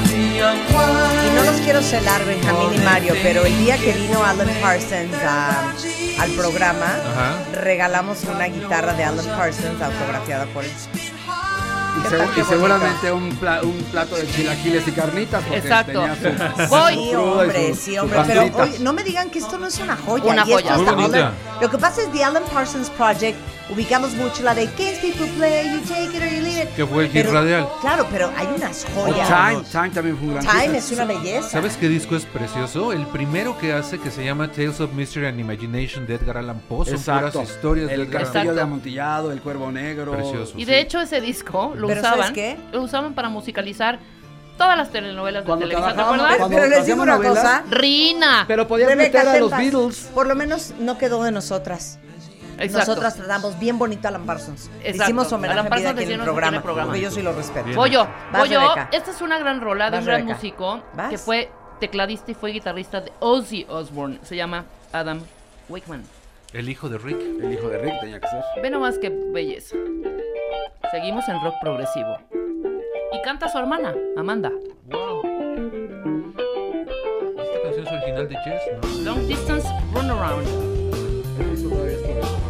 Y no los quiero celar, Benjamín y Mario, pero el día que vino Alan Parsons a- al programa, Ajá. regalamos una guitarra de Alan Parsons autografiada por él. Y, seguramente un, pla- un plato de chilaquiles y carnitas. Porque Exacto. tenía su- Voy. Sí, hombre, su- sí, su hombre. Pero oye, no me digan que esto no es una joya. Una y esto joya. está Muy bonita. Lo que pasa es The Alan Parsons Project, ubicamos mucho la de Kids People Play, You Take It or You Leave It. Que fue el hit Pero- radial. Claro, pero hay unas joyas. Time, Time también fue un gran Time es una belleza. ¿Sabes qué disco es precioso? El primero que hace que se llama Tales of Mystery and Imagination de Edgar Allan Poe. Son Exacto. puras historias de el Edgar castillo Allan de amontillado, el cuervo negro. Precioso. Y sí. de hecho ese disco lo Pero ¿sabes usaban, qué? lo usaban para musicalizar todas las telenovelas de Televisa, ¿te acuerdas? cuando Pero les digo una novelas, cosa. Rina. Pero podías Rebeca meter a los Beatles. Por lo menos no quedó de nosotras. Exacto. nosotras tratamos bien bonito a Alan Parsons. Exacto. Hicimos homenaje Alan Parsons aquí en el programa, programa. porque yo sí lo respeto. Bien. Voy yo, Vas, voy yo. Rebeca. Esta es una gran rola de Vas, un gran Rebeca. músico Vas. que fue tecladista y fue guitarrista de Ozzy Osbourne. Se llama Adam Wakeman. El hijo de Rick. El hijo de Rick tenía que ser. Ve nomás qué belleza. Seguimos en rock progresivo. Y canta su hermana, Amanda. Wow. Esta canción es original de Jess, ¿no? Long Distance Runaround. Long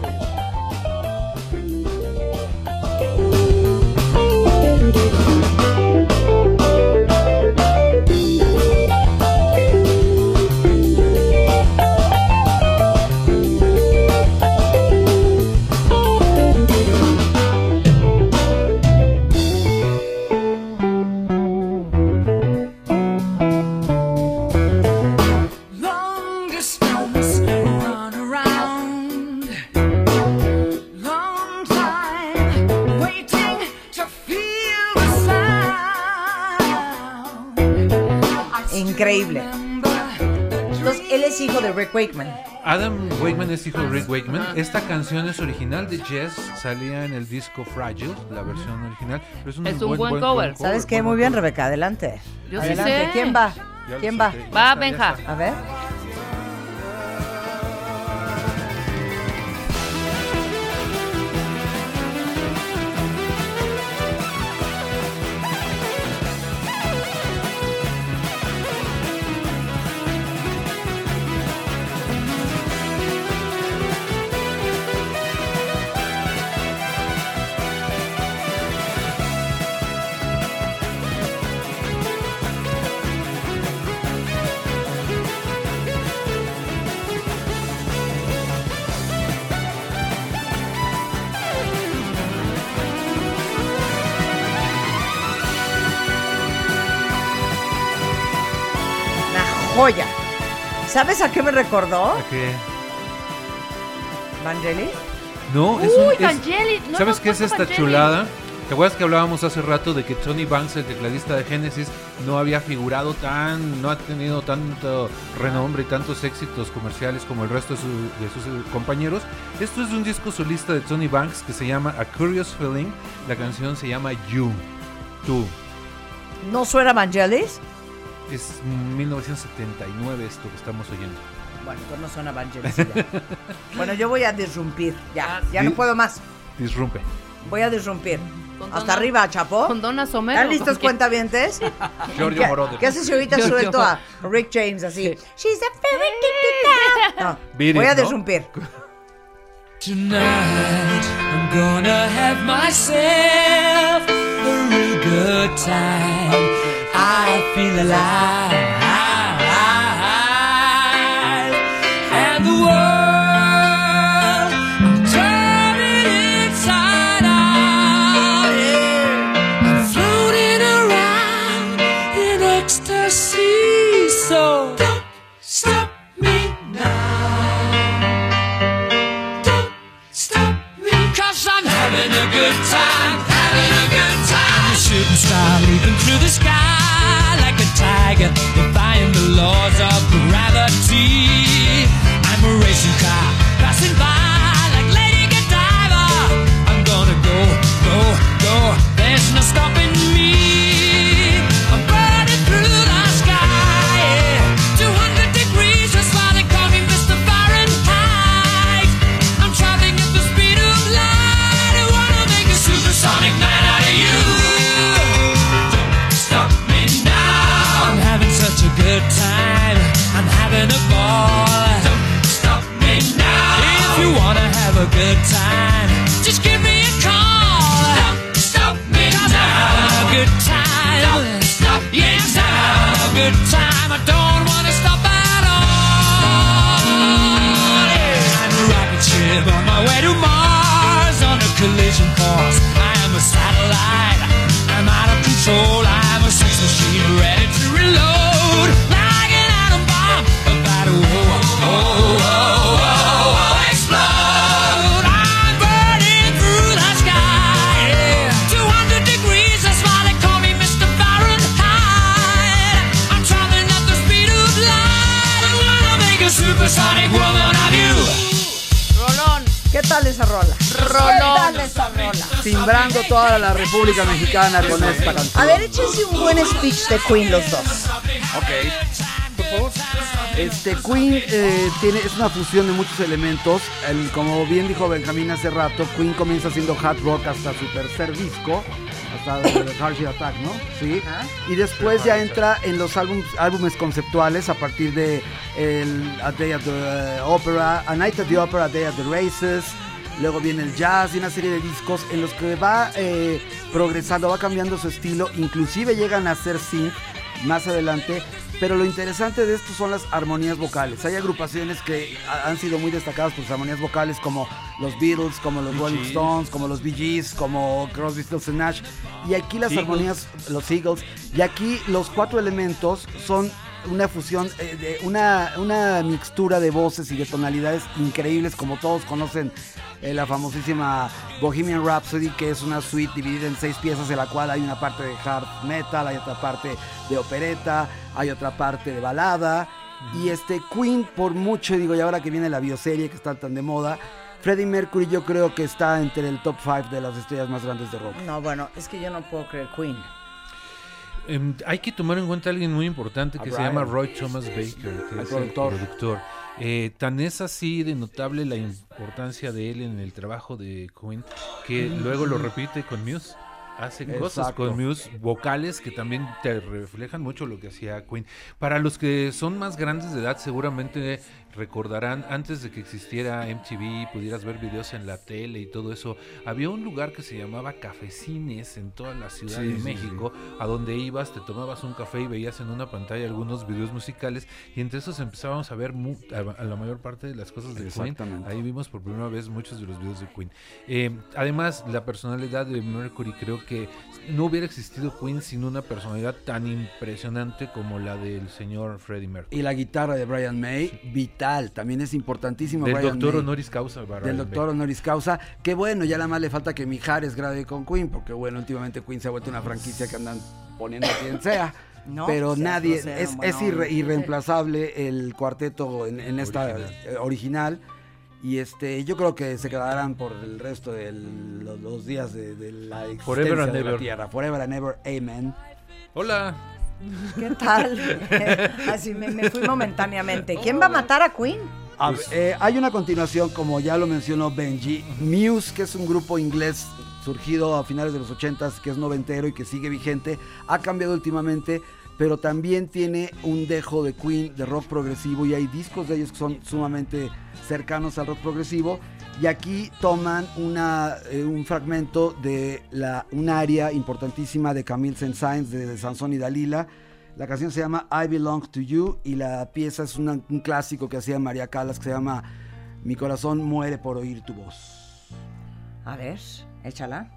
hijo de Rick Wakeman. Adam Wakeman es hijo de Rick Wakeman. Esta canción es original de Jess. Salía en el disco Fragile, la versión original. Pero es un, Es un buen cover. ¿Sabes qué? Muy bien. Rebeca, adelante. Yo sí adelante. sé. ¿Quién va? Ya ¿Quién va? Va, Benja. A ver. ¿Sabes a qué me recordó? ¿A qué? Vangelis. No, es un. Uy, es- Vangelis. No ¿Sabes qué es esta Vangelis. chulada? ¿Te acuerdas que hablábamos hace rato de que Tony Banks, el tecladista de Genesis, no había figurado tan, no ha tenido tanto renombre y tantos éxitos comerciales como el resto de, su- de sus eh, compañeros? Esto es un disco solista de Tony Banks que se llama A Curious Feeling. La canción se llama You, tú. ¿No suena Vangelis? Es 1979 esto que estamos oyendo. Bueno, pues no suena Vangelis. ya. bueno, yo voy a disrumpir. Ya, Ah, ya no puedo más. Disrumpe. Voy a disrumpir. Hasta arriba, Chapo. Con Donna Somero. ¿Están listos, cuentavientes? Giorgio ¿Qué, Moroder. ¿Qué haces si ahorita Yo- suelto a Rick James así? Sí. She's a cute No, Beat it, voy a ¿no? disrumpir. Tonight I'm gonna have myself a real good time. I feel alive. Tiger Defying the laws of gravity. I'm a racing car Passing by like Lady Godiva. I'm gonna go, go, go. There's no stopping me República Mexicana con esta canción. A ver, échense un buen speech de Queen los dos. Ok. Por favor. Este Queen eh, tiene, es una fusión de muchos elementos. El- como bien dijo Benjamín hace rato, Queen comienza siendo hard rock hasta su tercer disco, hasta el Hard Shell Attack, ¿no? Sí. Y después ya entra en los álbum- álbumes conceptuales a partir de el A Day at the Opera, A Night at the Opera, A Day at the Races. Luego viene el jazz y una serie de discos en los que va eh, progresando, va cambiando su estilo. Inclusive llegan a ser synth más adelante. Pero lo interesante de esto son las armonías vocales. Hay agrupaciones que ha- han sido muy destacadas por sus armonías vocales, como los Beatles, como los Rolling. Stones, como los Bee Gees, como Crosby, Stills Nash. Y aquí las Eagles. armonías, los Eagles. Y aquí los cuatro elementos son una fusión, eh, de una, una mixtura de voces y de tonalidades increíbles, como todos conocen eh, la famosísima Bohemian Rhapsody, que es una suite dividida en seis piezas, de la cual hay una parte de hard metal, hay otra parte de opereta, hay otra parte de balada. Y este Queen, por mucho, digo, y ahora que viene la bioserie que está tan de moda, Freddie Mercury yo creo que está entre el top 5 de las estrellas más grandes de rock. No, bueno, es que yo no puedo creer Queen. Em, hay que tomar en cuenta a alguien muy importante que A se Brian. llama Roy Thomas Baker, que El es productor. el productor. Eh, tan es así de notable la importancia de él en el trabajo de Queen que luego lo repite con Muse. Hace cosas con Muse vocales que también te reflejan mucho lo que hacía Queen. Para los que son más grandes de edad, seguramente recordarán antes de que existiera MTV, pudieras ver videos en la tele y todo eso. Había un lugar que se llamaba Cafecines en toda la Ciudad Sí, de sí, México, a donde ibas, te tomabas un café y veías en una pantalla algunos videos musicales y entre esos empezábamos a ver mu- a, la mayor parte de las cosas de Queen. Ahí vimos por primera vez muchos de los videos de Queen. Eh, además, la personalidad de Mercury creo que no hubiera existido Queen sin una personalidad tan impresionante como la del señor Freddie Mercury. Y la guitarra de Brian May, vital, también es importantísimo. Del Brian doctor May. honoris causa. Brian Del May. doctor honoris causa. Que bueno, ya nada más le falta que Mijares grabe con Queen, porque bueno, últimamente Queen se ha vuelto una franquicia que andan poniendo a quien sea. No, pero seas nadie, grosero, es, bueno, es irre- irreemplazable el cuarteto en, en esta Original. eh, original. Y este, yo creo que se quedarán por el resto de los, los días de, de la existencia Forever and de la ever. Tierra. Forever and ever, amen. Hola. ¿Qué tal? Así me, me fui momentáneamente. ¿Quién va a matar a Queen? A ver, eh, hay una continuación, como ya lo mencionó Benji, Muse, que es un grupo inglés surgido a finales de los 80s, que es noventero y que sigue vigente, ha cambiado últimamente, pero también tiene un dejo de Queen, de rock progresivo, y hay discos de ellos que son sumamente cercanos al rock progresivo. Y aquí toman eh, un fragmento de la, un área importantísima de Camille Saint-Saëns, de, de Sansón y Dalila, la canción se llama I Belong to You y la pieza es un clásico que hacía María Calas que se llama Mi corazón muere por oír tu voz. A ver, échala.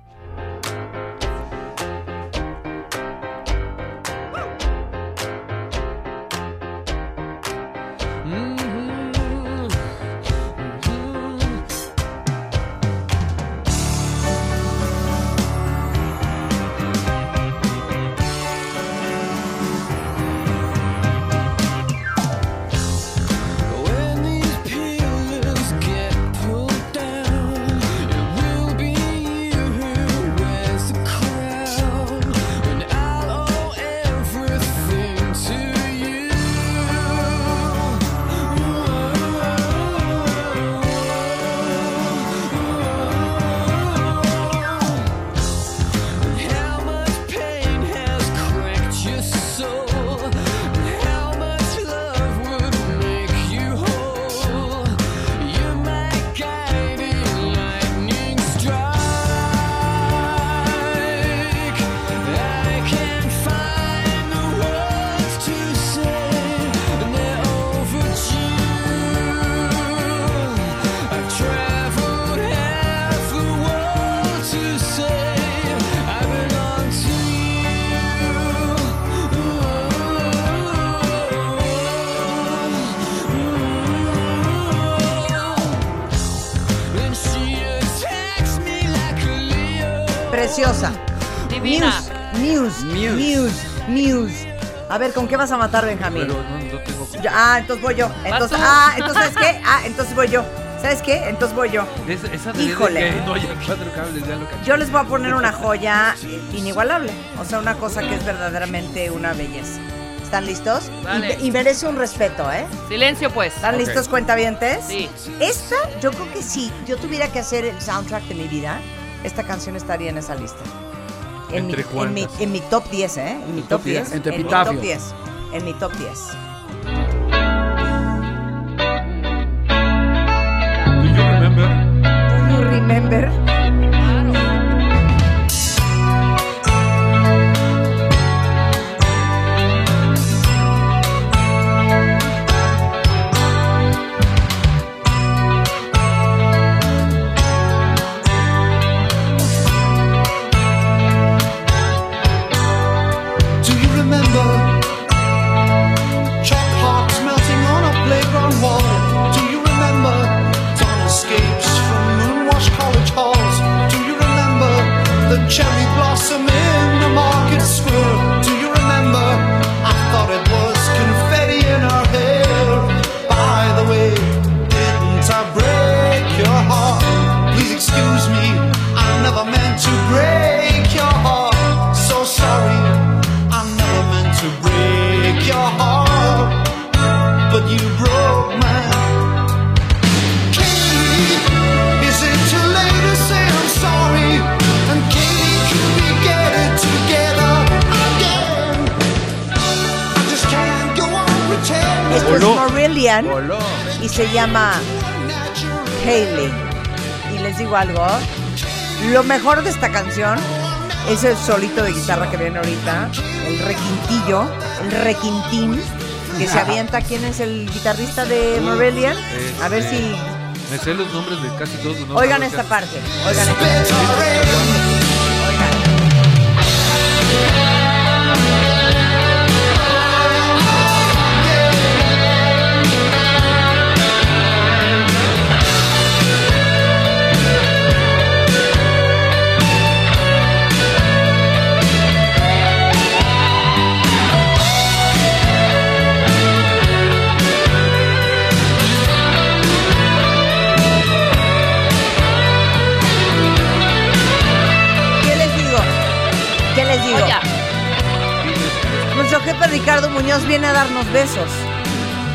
A ver, ¿con qué vas a matar, Benjamín? Pero no, no tengo. Yo- ah, entonces voy yo. Entonces, ah, entonces, ¿sabes qué? Ah, entonces voy yo. ¿Sabes qué? Entonces voy yo. Es- esa de- de Híjole. que no haya cuatro cables, ya lo caché. Yo les voy a poner una joya inigualable. O sea, una cosa que es verdaderamente una belleza. ¿Están listos? Dale. Y, y merece un respeto, ¿eh? Silencio, pues. ¿Están Ok. listos, cuentavientes? Sí. Esta, yo creo que si yo tuviera que hacer el soundtrack de mi vida, esta canción estaría en esa lista. En, mi, ¿Entre en, mi, en mi top 10, ¿eh? En mi ¿Tu top top 10. 10? En mi top 10. En mi top 10. Mejor de esta canción es el solito de guitarra que viene ahorita, el requintillo, el requintín que se avienta. ¿Quién es el guitarrista de Marillion? A ver Este, si... Me sé los nombres de casi todos los nombres. Oigan esta parte, oigan esta parte. Jefe Ricardo Muñoz viene a darnos besos.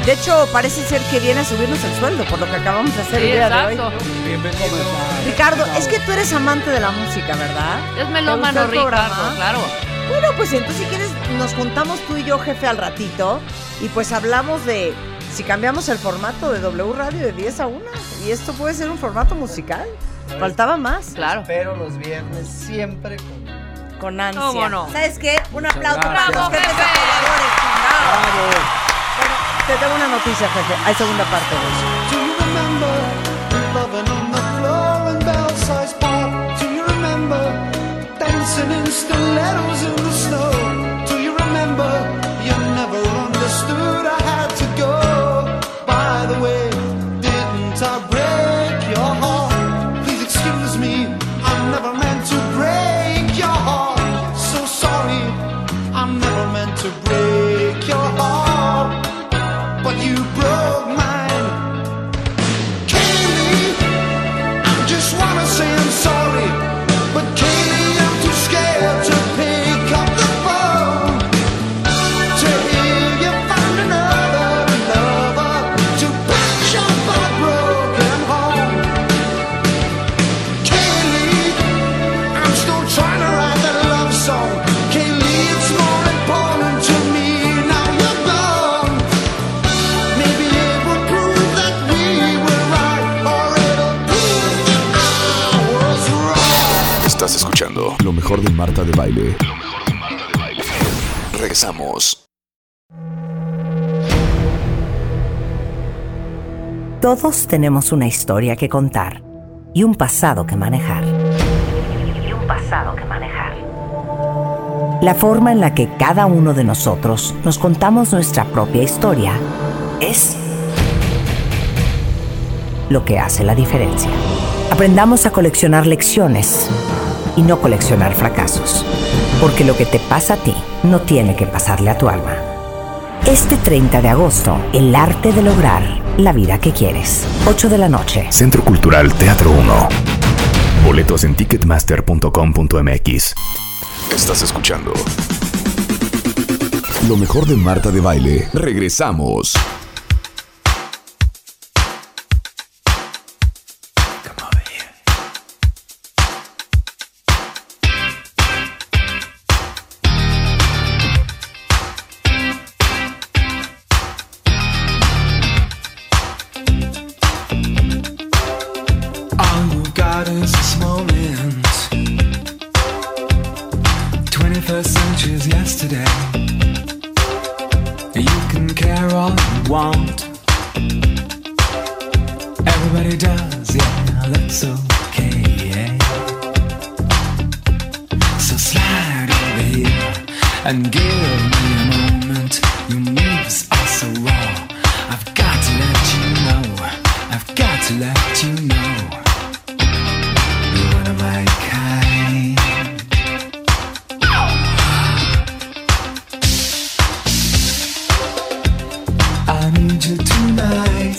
De hecho, parece ser que viene a subirnos el sueldo por lo que acabamos de hacer sí, el día de hoy. Bienvenido. Ricardo, es que tú eres amante de la música, ¿verdad? Es ¿Te melómano, programa? Ricardo, claro. Bueno, pues entonces si quieres nos juntamos tú y yo, jefe, al ratito y pues hablamos de si cambiamos el formato de W Radio de 10 a 1 y esto puede ser un formato musical. Faltaba más. Claro. Pero los viernes siempre con Con ansia. ¿Cómo no? ¿Sabes qué? Un aplauso para gracias. los jefes Bravo, jefe. apoyadores, chingados. Bueno, te tengo una noticia, jefe. Hay segunda parte de eso. Do you remember loving on the floor in Belsize Park? Do you remember dancing in stilettos in the snow? Do you remember escuchando Lo mejor de Marta de Baile. Regresamos. Todos tenemos una historia que contar y un pasado que manejar. Y un pasado que manejar. La forma en la que cada uno de nosotros nos contamos nuestra propia historia es lo que hace la diferencia. Aprendamos a coleccionar lecciones y no coleccionar fracasos, porque lo que te pasa a ti no tiene que pasarle a tu alma. Este 30 de agosto, el arte de lograr la vida que quieres. 8 de la noche. Centro Cultural Teatro 1. Boletos en ticketmaster.com.mx. Estás escuchando. Lo mejor de Marta de Baile. Regresamos.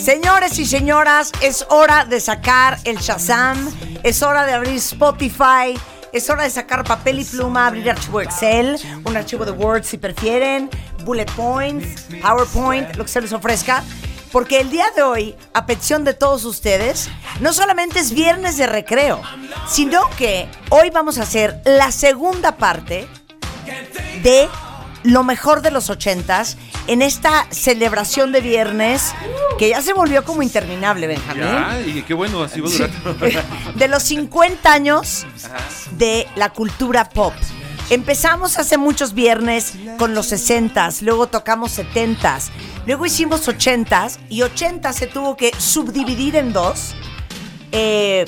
Señores y señoras, es hora de sacar el Shazam, es hora de abrir Spotify, es hora de sacar papel y pluma, abrir archivo Excel, un archivo de Word si prefieren, bullet points, PowerPoint, lo que se les ofrezca. Porque el día de hoy, a petición de todos ustedes, no solamente es viernes de recreo, sino que hoy vamos a hacer la segunda parte de lo mejor de los ochentas en esta celebración de viernes que ya se volvió como interminable, Benjamín. Ya, y qué bueno, así va a durar. De los 50 años de la cultura pop. Empezamos hace muchos viernes con los 60s, luego tocamos 70s, luego hicimos 80s y 80 se tuvo que subdividir en dos. eh,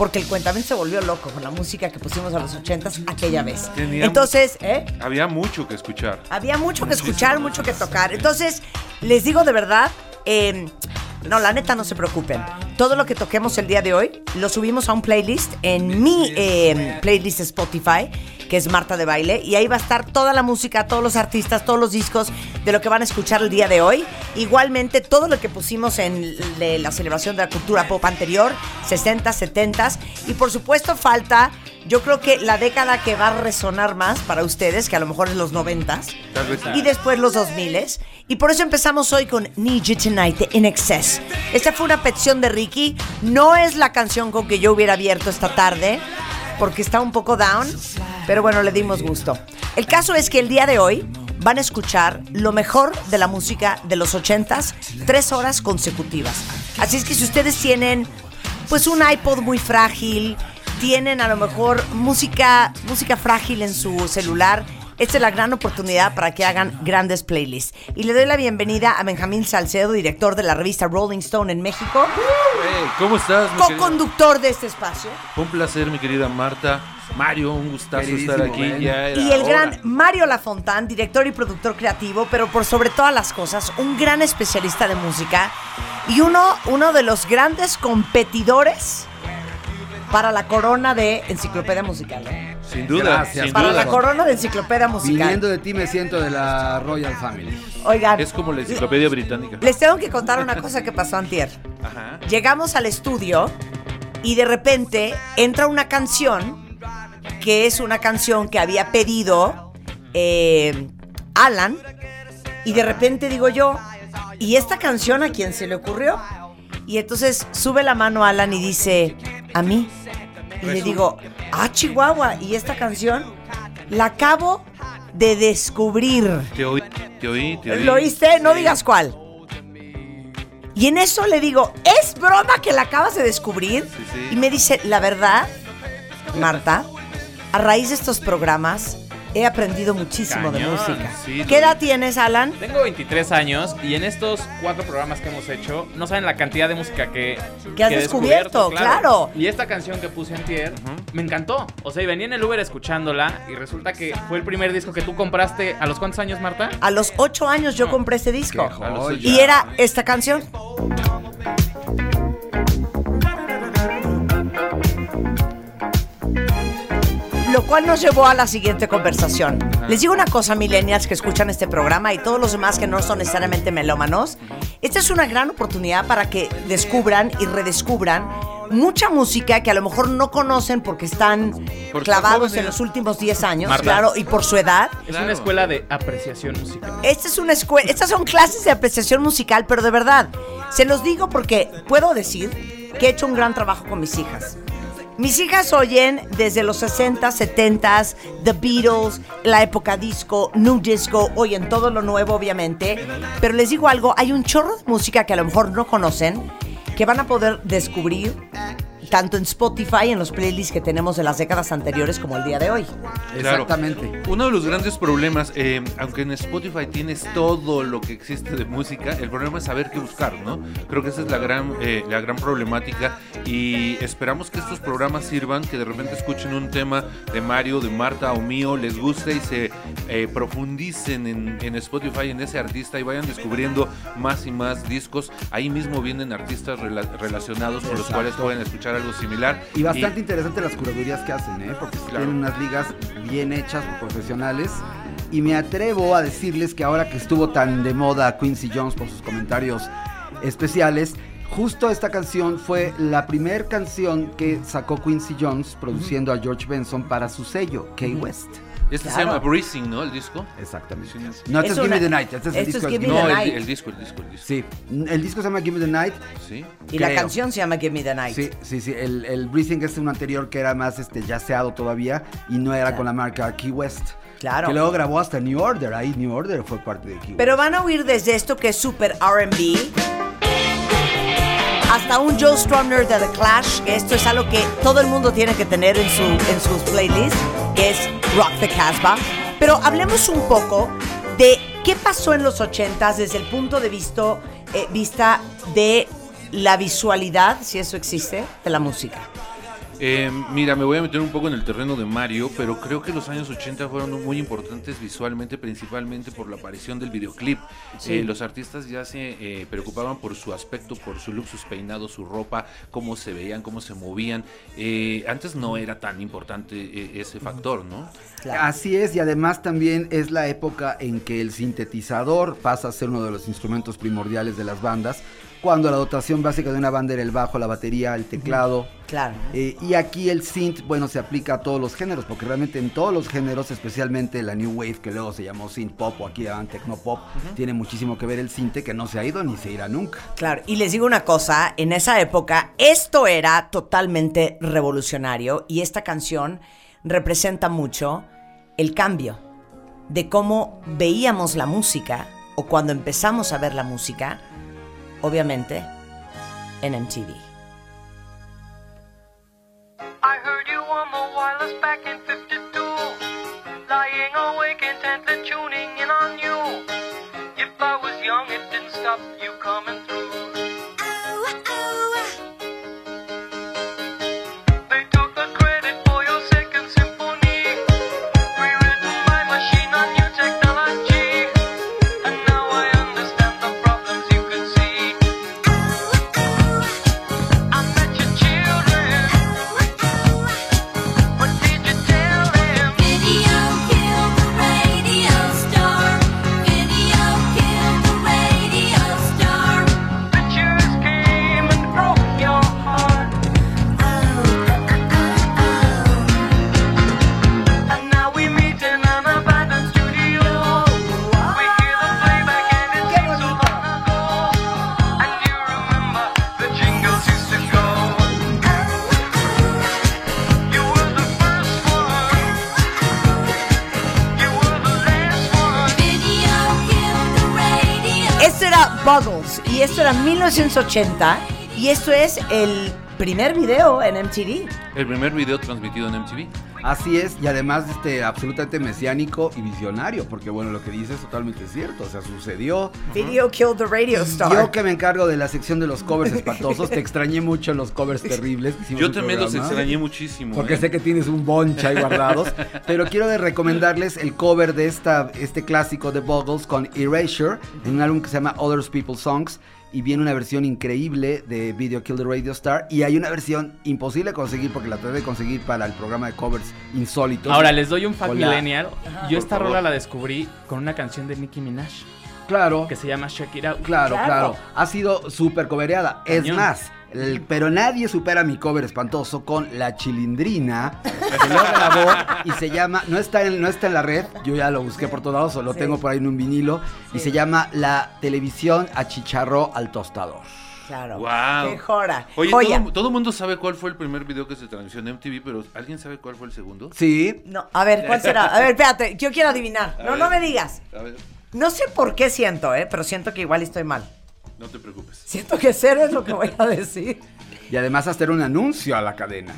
porque el cuentamiento se volvió loco con la música que pusimos a los 80s aquella vez. Tenía- Entonces, ¿eh? Había mucho que escuchar. Había mucho que escuchar, mucho que tocar. Entonces, les digo de verdad, eh, no, la neta no se preocupen. Todo lo que toquemos el día de hoy lo subimos a un playlist en mi eh, playlist Spotify, que es Marta de Baile, y ahí va a estar toda la música, todos los artistas, todos los discos de lo que van a escuchar el día de hoy. Igualmente, todo lo que pusimos en la celebración de la cultura pop anterior, 60, 70 y por supuesto falta, yo creo que la década que va a resonar más para ustedes, que a lo mejor es los 90 Tal vez sí. y después los 2000 y por eso empezamos hoy con Need You Tonight In Excess. Esta fue una petición de Ricky, no es la canción con que yo hubiera abierto esta tarde porque está un poco down, pero bueno, le dimos gusto. El caso es que el día de hoy van a escuchar lo mejor de la música de los 80s, tres horas consecutivas. Así es que si ustedes tienen pues un iPod muy frágil, tienen a lo mejor música, música frágil en su celular, esta es la gran oportunidad para que hagan grandes playlists. Y le doy la bienvenida a Benjamín Salcedo, director de la revista Rolling Stone en México, Hey, ¿Cómo estás, mi querida? co-conductor de este espacio, un placer, mi querida Marta. Mario, un gustazo Queridísimo, estar aquí. Ben. Ya y el hora. gran Mario Lafontán, director y productor creativo, pero por sobre todas las cosas, un gran especialista de música y uno, uno de los grandes competidores para la corona de Enciclopedia Musical. ¿eh? Sin duda, Gracias. sin Para duda. la corona de Enciclopedia Musical. Viniendo de ti me siento de la Royal Family. Oigan, Es como la enciclopedia británica. les tengo que contar una cosa que pasó antier. Ajá. Llegamos al estudio y de repente entra una canción que es una canción que había pedido eh, Alan y de repente digo yo, ¿y esta canción a quién se le ocurrió? Y entonces sube la mano Alan y dice, a mí. Y le digo, ah, Chihuahua, ¿y esta canción? La acabo de descubrir. Te oí, te oí, te oí. ¿Lo oíste? No digas cuál. Y en eso le digo, ¿es broma que la acabas de descubrir? Sí, sí. Y me dice, la verdad, Marta, a raíz de estos programas he aprendido muchísimo de música. sí, ¿Qué edad tienes, Alan? Tengo 23 años y en estos cuatro programas que hemos hecho, no saben la cantidad de música que, Que has he descubierto, claro. Y esta canción que puse antier, me encantó. O sea, y venía en el Uber escuchándola y resulta que fue el primer disco que tú compraste. ¿A los cuántos años, Marta? A los ocho años yo compré este disco. A los. Y era esta canción. Lo cual nos llevó a la siguiente conversación. Les digo una cosa, millennials que escuchan este programa y todos los demás que no son necesariamente melómanos. Esta es una gran oportunidad para que descubran y redescubran mucha música que a lo mejor no conocen porque están Porque clavados en los últimos 10 años, Marta. claro, y por su edad. Es una escuela de apreciación musical. Esta es una escuela, estas son clases de apreciación musical, pero de verdad, se los digo porque puedo decir que he hecho un gran trabajo con mis hijas. Mis hijas oyen desde los 60, 70, The Beatles, la época disco, New Disco, oyen todo lo nuevo obviamente, pero les digo algo, hay un chorro de música que a lo mejor no conocen, que van a poder descubrir tanto en Spotify, en los playlists que tenemos de las décadas anteriores como el día de hoy. Claro. Uno de los grandes problemas, eh, aunque en Spotify tienes todo lo que existe de música, el problema es saber qué buscar, ¿no? Creo que esa es la gran, eh, la gran problemática y esperamos que estos programas sirvan, que de repente escuchen un tema de Mario, de Marta o mío, les guste y se eh, profundicen en, en Spotify, en ese artista y vayan descubriendo más y más discos. Ahí mismo vienen artistas rela- relacionados con los Exacto. cuales pueden escuchar algo similar. Y bastante interesante las curadurías que hacen, ¿eh? Porque Claro. tienen unas ligas bien hechas profesionales. Y me atrevo a decirles que ahora que estuvo tan de moda Quincy Jones por sus comentarios especiales, justo esta canción fue la primer canción que sacó Quincy Jones produciendo a George Benson para su sello, Key West. Este se llama Breezing, ¿no? El disco. Exactamente. Sí. No, este Es es, Give Me the Night. Este es el disco. es Give Me No, the el, Night. el disco, el disco, el disco. Sí, el disco se llama Give Me the Night. Sí. Y la canción se llama Give Me the Night. Sí, sí, sí. El, el Breezing es un anterior que era más este yaceado todavía y no era con la marca Key West. Claro. Que luego grabó hasta New Order. Ahí New Order fue parte de Key Pero van a oír desde esto que es super RB hasta un Joe Strummer de The Clash, que esto es algo que todo el mundo tiene que tener en, su, en sus playlists, que es Rock the Casbah. Pero hablemos un poco de qué pasó en los 80s desde el punto de vista, eh, vista de la visualidad, si eso existe, de la música. Eh, mira, me voy a meter un poco en el terreno de Mario, pero creo que los años 80 fueron muy importantes visualmente, principalmente por la aparición del videoclip. Sí. Eh, los artistas ya se eh, preocupaban por su aspecto, por su look, sus peinados, su ropa, cómo se veían, cómo se movían. Eh, antes no era tan importante eh, ese factor, ¿no? Así es, y además también es la época en que el sintetizador pasa a ser uno de los instrumentos primordiales de las bandas, cuando la dotación básica de una banda era el bajo, la batería, el teclado. Claro. Eh, y aquí el synth, bueno, se aplica a todos los géneros, porque realmente en todos los géneros, especialmente la New Wave, que luego se llamó synth pop o aquí llaman techno pop, tiene muchísimo que ver el synth que no se ha ido ni se irá nunca. Claro, y les digo una cosa, en esa época esto era totalmente revolucionario y esta canción representa mucho el cambio de cómo veíamos la música o cuando empezamos a ver la música, obviamente en MTV. I heard you on the wireless back in 52. Lying awake intently tuning in on you. If I was young, it didn't stop you coming through. Buggles y esto era 1980 y esto es el primer video en MTV. El primer video transmitido en MTV. Así es, y además este absolutamente mesiánico y visionario, porque bueno, lo que dices es totalmente cierto, o sea, sucedió. Video killed the radio star. Yo que me encargo de la sección de los covers espantosos, te extrañé mucho los covers terribles. que Yo también los programa. extrañé muchísimo. Porque ¿eh? sé que tienes un boncha ahí guardados. pero quiero de recomendarles el cover de esta, este clásico de Buggles con Erasure, en un álbum que se llama Others People's Songs, y viene una versión increíble de Video Kill the Radio Star y hay una versión imposible de conseguir porque la traté de conseguir para el programa de covers insólitos. Ahora les doy un fact millennial. Yo esta rola la descubrí con una canción de Nicki Minaj. Claro. Que se llama Check It Out. Claro, claro. Ha sido súper covereada. Es más, el- pero nadie supera mi cover espantoso con La Chilindrina, que lo grabó y se llama, no está, en, no está en la red, yo ya lo busqué por todos lados, o lo Sí. tengo por ahí en un vinilo, y se llama La Televisión Achicharró al Tostador. Claro. Wow. Qué jora. Oye, Joya. todo, todo el mundo sabe cuál fue el primer video que se transmitió en MTV, pero ¿alguien sabe cuál fue el segundo? Sí. No, a ver, ¿cuál será? A ver, espérate, yo quiero adivinar. A No, ver. no me digas. A ver, No sé por qué siento, ¿eh? Pero siento que igual estoy mal. No te preocupes. Siento que cero es lo que voy a decir. Y además hacer un anuncio a la cadena.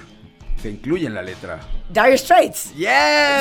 Se incluye en la letra. Dire Straits. ¡Yes!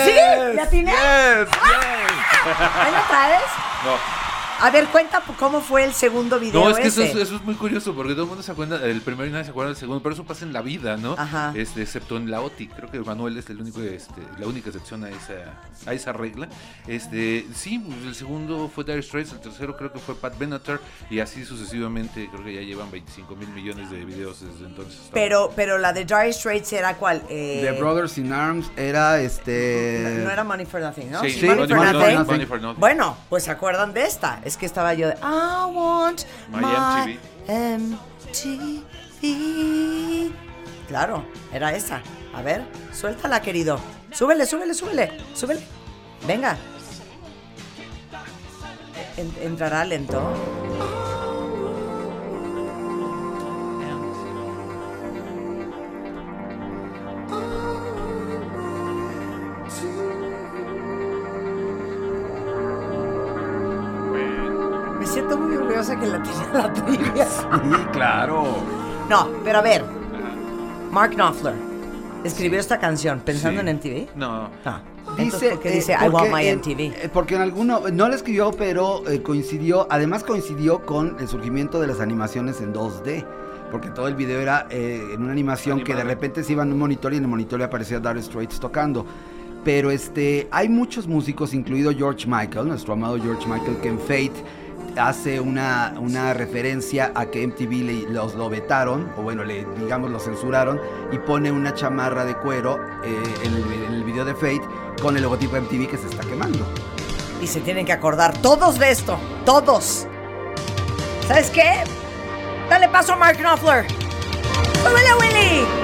¿Sí? ¿Le atiné? Yes, ¿Ahí lo traes? No. A ver, cuenta cómo fue el segundo video No, es que eso ese. es, eso es muy curioso porque todo el mundo se acuerda del primero y nadie se acuerda del segundo, pero eso pasa en la vida, ¿no? Ajá. Este, excepto en la OTI, creo que Manuel es el único, este, la única excepción a esa, a esa regla. Este, sí, pues, el segundo fue Dire Straits, el tercero creo que fue Pat Benatar y así sucesivamente, creo que ya llevan 25 mil millones de videos desde entonces. Pero, pero la de Dire Straits era cuál? Eh, The Brothers in Arms era este. No era Money for Nothing, ¿no? Sí, Sí, Money, Money for for Nothing. Nothing. Money for Nothing. Bueno, pues se acuerdan de esta. Es que estaba yo de I want My my, MTV. Claro, era esa. A ver, suéltala, querido. Súbele, súbele, súbele. Súbele. Venga. En- entrará lento. Orgullosa que la tenía la trivia. Sí, claro. No, pero a ver. Mark Knopfler escribió esta canción pensando Sí. en MTV. No. No. Entonces, ¿por qué eh, dice I porque want my en- MTV? eh, porque en alguno, no lo escribió, pero eh, coincidió, además coincidió con el surgimiento de las animaciones en 2D. Porque todo el video era eh, en una animación que de Animado. repente se iba en un monitor y en el monitor le aparecía Dire Straits tocando. Pero este, hay muchos músicos, incluido George Michael, nuestro amado George Michael, que en Fate hace una, una referencia a que MTV los lo vetaron, o bueno, le, digamos lo censuraron, y pone una chamarra de cuero eh, en, el, video de Fate con el logotipo MTV que se está quemando. Y se tienen que acordar todos de esto. Todos. ¿Sabes qué? Dale paso a Mark Knopfler. ¡Súbele, Willy!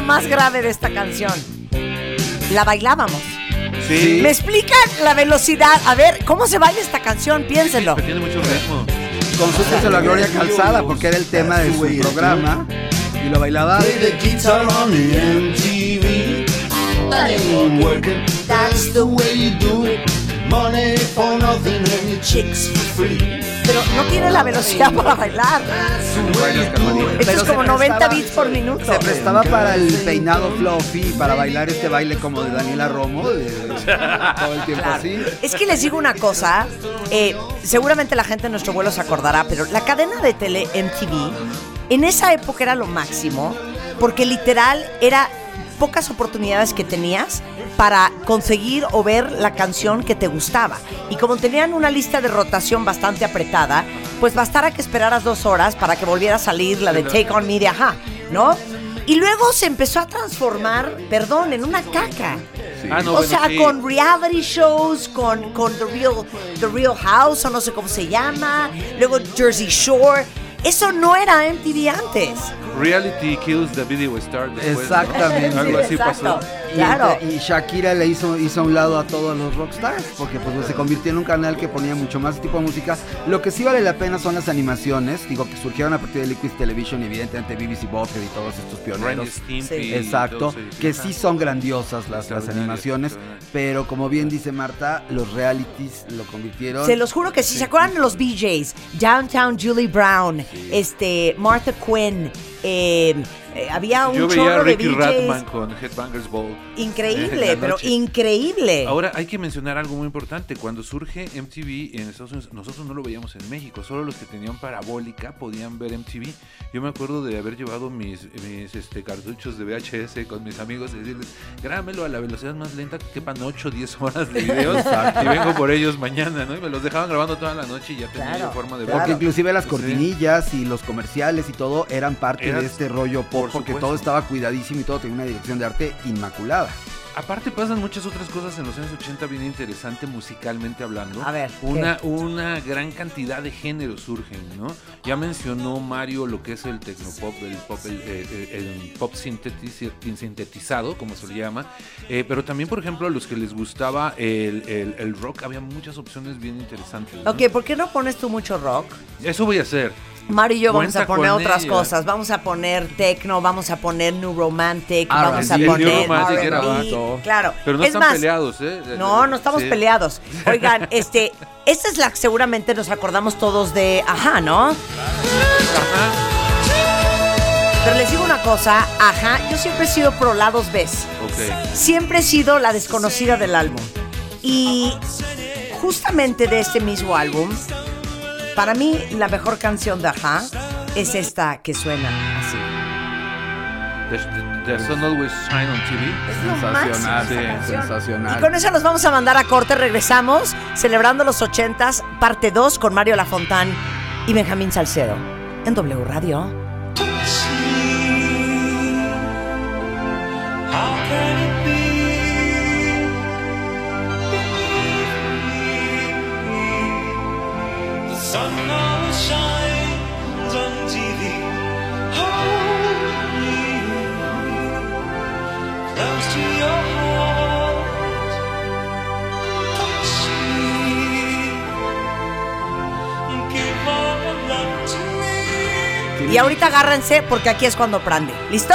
Lo más grave de esta canción. La bailábamos. Sí. ¿Me explican la velocidad? A ver, ¿cómo se baila esta canción? Piénsenlo. Que tiene mucho ritmo. Consúltese la Gloria Calzada porque era el tema de su programa y lo bailaba. That's the way you do it. Money for nothing chicks for free. Pero no tiene la velocidad para bailar. Esto es como 90 prestaba- bits por minuto. Se prestaba para el peinado fluffy, para bailar este baile como de Daniela Romo, de- todo el tiempo Claro. así. Es que les digo una cosa, eh, seguramente la gente en nuestro vuelo se acordará, pero la cadena de tele MTV en esa época era lo máximo, porque literal era pocas oportunidades que tenías para conseguir o ver la canción que te gustaba. Y como tenían una lista de rotación bastante apretada, pues bastara que esperaras dos horas para que volviera a salir la de Take On Me de Ajá, ¿no? Y luego se empezó a transformar, perdón, en una caca. Ah, no, o bueno, sea, sí. con reality shows, con, con The, Real, The Real House, o no sé cómo se llama, luego Jersey Shore. Eso no era MTV antes. Reality kills the video star después, ¿no? Exactamente. Algo así Exacto. pasó. Y, Claro. este- y Shakira le hizo, hizo a un lado a todos los rockstars, porque pues se convirtió en un canal que ponía mucho más ese tipo de música. Lo que sí vale la pena son las animaciones, digo que surgieron a partir de Liquid Television, y evidentemente BBC Butthead y todos estos pioneros. Sí. Exacto, que sí son grandiosas las, las animaciones, pero como bien dice Marta, los realities lo convirtieron. Se los juro que sí. ¿Se acuerdan de los BJs? Downtown Julie Brown, este, Martha Quinn. Eh, eh, había un Yo veía a chorro de Ricky BJs. Ratman con Headbangers Ball. Increíble, pero increíble. Ahora hay que mencionar algo muy importante. Cuando surge MTV en Estados Unidos, nosotros no lo veíamos en México. Solo los que tenían parabólica podían ver MTV. Yo me acuerdo de haber llevado mis, mis este, cartuchos de VHS con mis amigos y decirles, grábamelo a la velocidad más lenta que quepan 8 o 10 horas de videos y vengo por ellos mañana, ¿no? Y me los dejaban grabando toda la noche y ya tenía Claro, forma de Porque verlo. inclusive las cortinillas y los comerciales y todo eran parte Era- de este rollo pop, por porque supuesto. todo estaba cuidadísimo y todo tenía una dirección de arte inmaculada. Aparte pasan muchas otras cosas en los años 80 bien interesante musicalmente hablando. A ver, Una, una gran cantidad de géneros surgen, ¿no? Ya mencionó Mario lo que es el tecnopop, el pop, el, eh, el- el pop sintetiz- sintetizado, como se le llama. Eh, pero también, por ejemplo, a los que les gustaba el, el- el rock, había muchas opciones bien interesantes. ¿no? Ok, ¿por qué no pones tú mucho rock? Eso voy a hacer. Mario y yo vamos a poner otras ella. cosas. Vamos a poner techno, vamos a poner new romantic, R&B. vamos a poner R&B. Claro. Pero no es están más, peleados, ¿eh? No, no estamos Sí. peleados. Oigan, este, esta es la que seguramente nos acordamos todos de Ajá, ¿no? Ajá. Pero les digo una cosa, Ajá, yo siempre he sido pro lados B. Siempre he sido la desconocida del álbum. Y justamente de este mismo álbum, para mí la mejor canción de Ajá es esta que suena así. The, the Sun Always Shine on TV. Es lo Sensacional, sí, sensacional. Y con eso nos vamos a mandar a corte. Regresamos celebrando los 80s, parte 2 con Mario Lafontán y Benjamín Salcedo en W Radio. Y ahorita agárrense porque aquí es cuando prende. ¿Listo?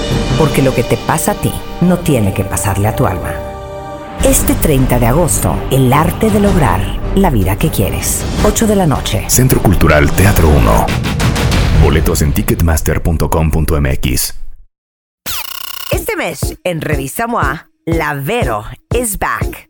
Porque lo que te pasa a ti no tiene que pasarle a tu alma. Este 30 de agosto, el arte de lograr la vida que quieres. 8 de la noche. Centro Cultural Teatro 1. Boletos en ticketmaster.com.mx. Este mes, en Revista MOA, la Vero is back.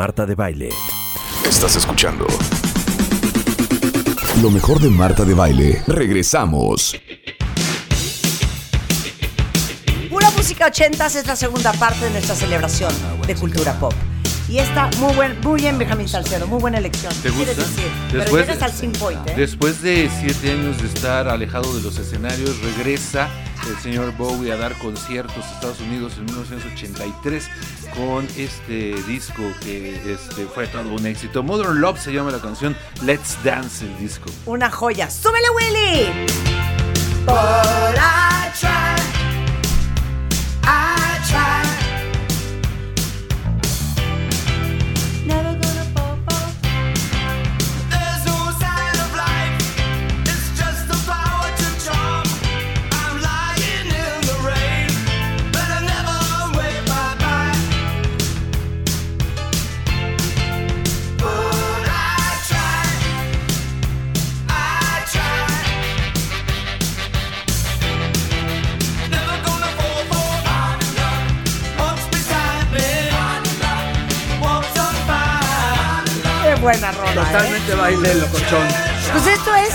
Marta de Baile. Estás escuchando. Lo mejor de Marta de Baile. Regresamos. Pura música 80 es la segunda parte de nuestra celebración de cultura pop. Y está muy, buen, muy bien, Benjamín Salcedo, muy buena elección. ¿Te ¿Qué quieres gusta? decir? Pero Después- llegas al Sin Point, ¿eh? Después de siete años de estar alejado de los escenarios, regresa el señor Bowie a dar conciertos a Estados Unidos en 1983 con este disco que este, fue todo un éxito. Modern Love se llama la canción Let's Dance el disco. Una joya. ¡Súbele, Willy! But I try, buena rola, ¿eh? Totalmente baile locochón. Pues esto es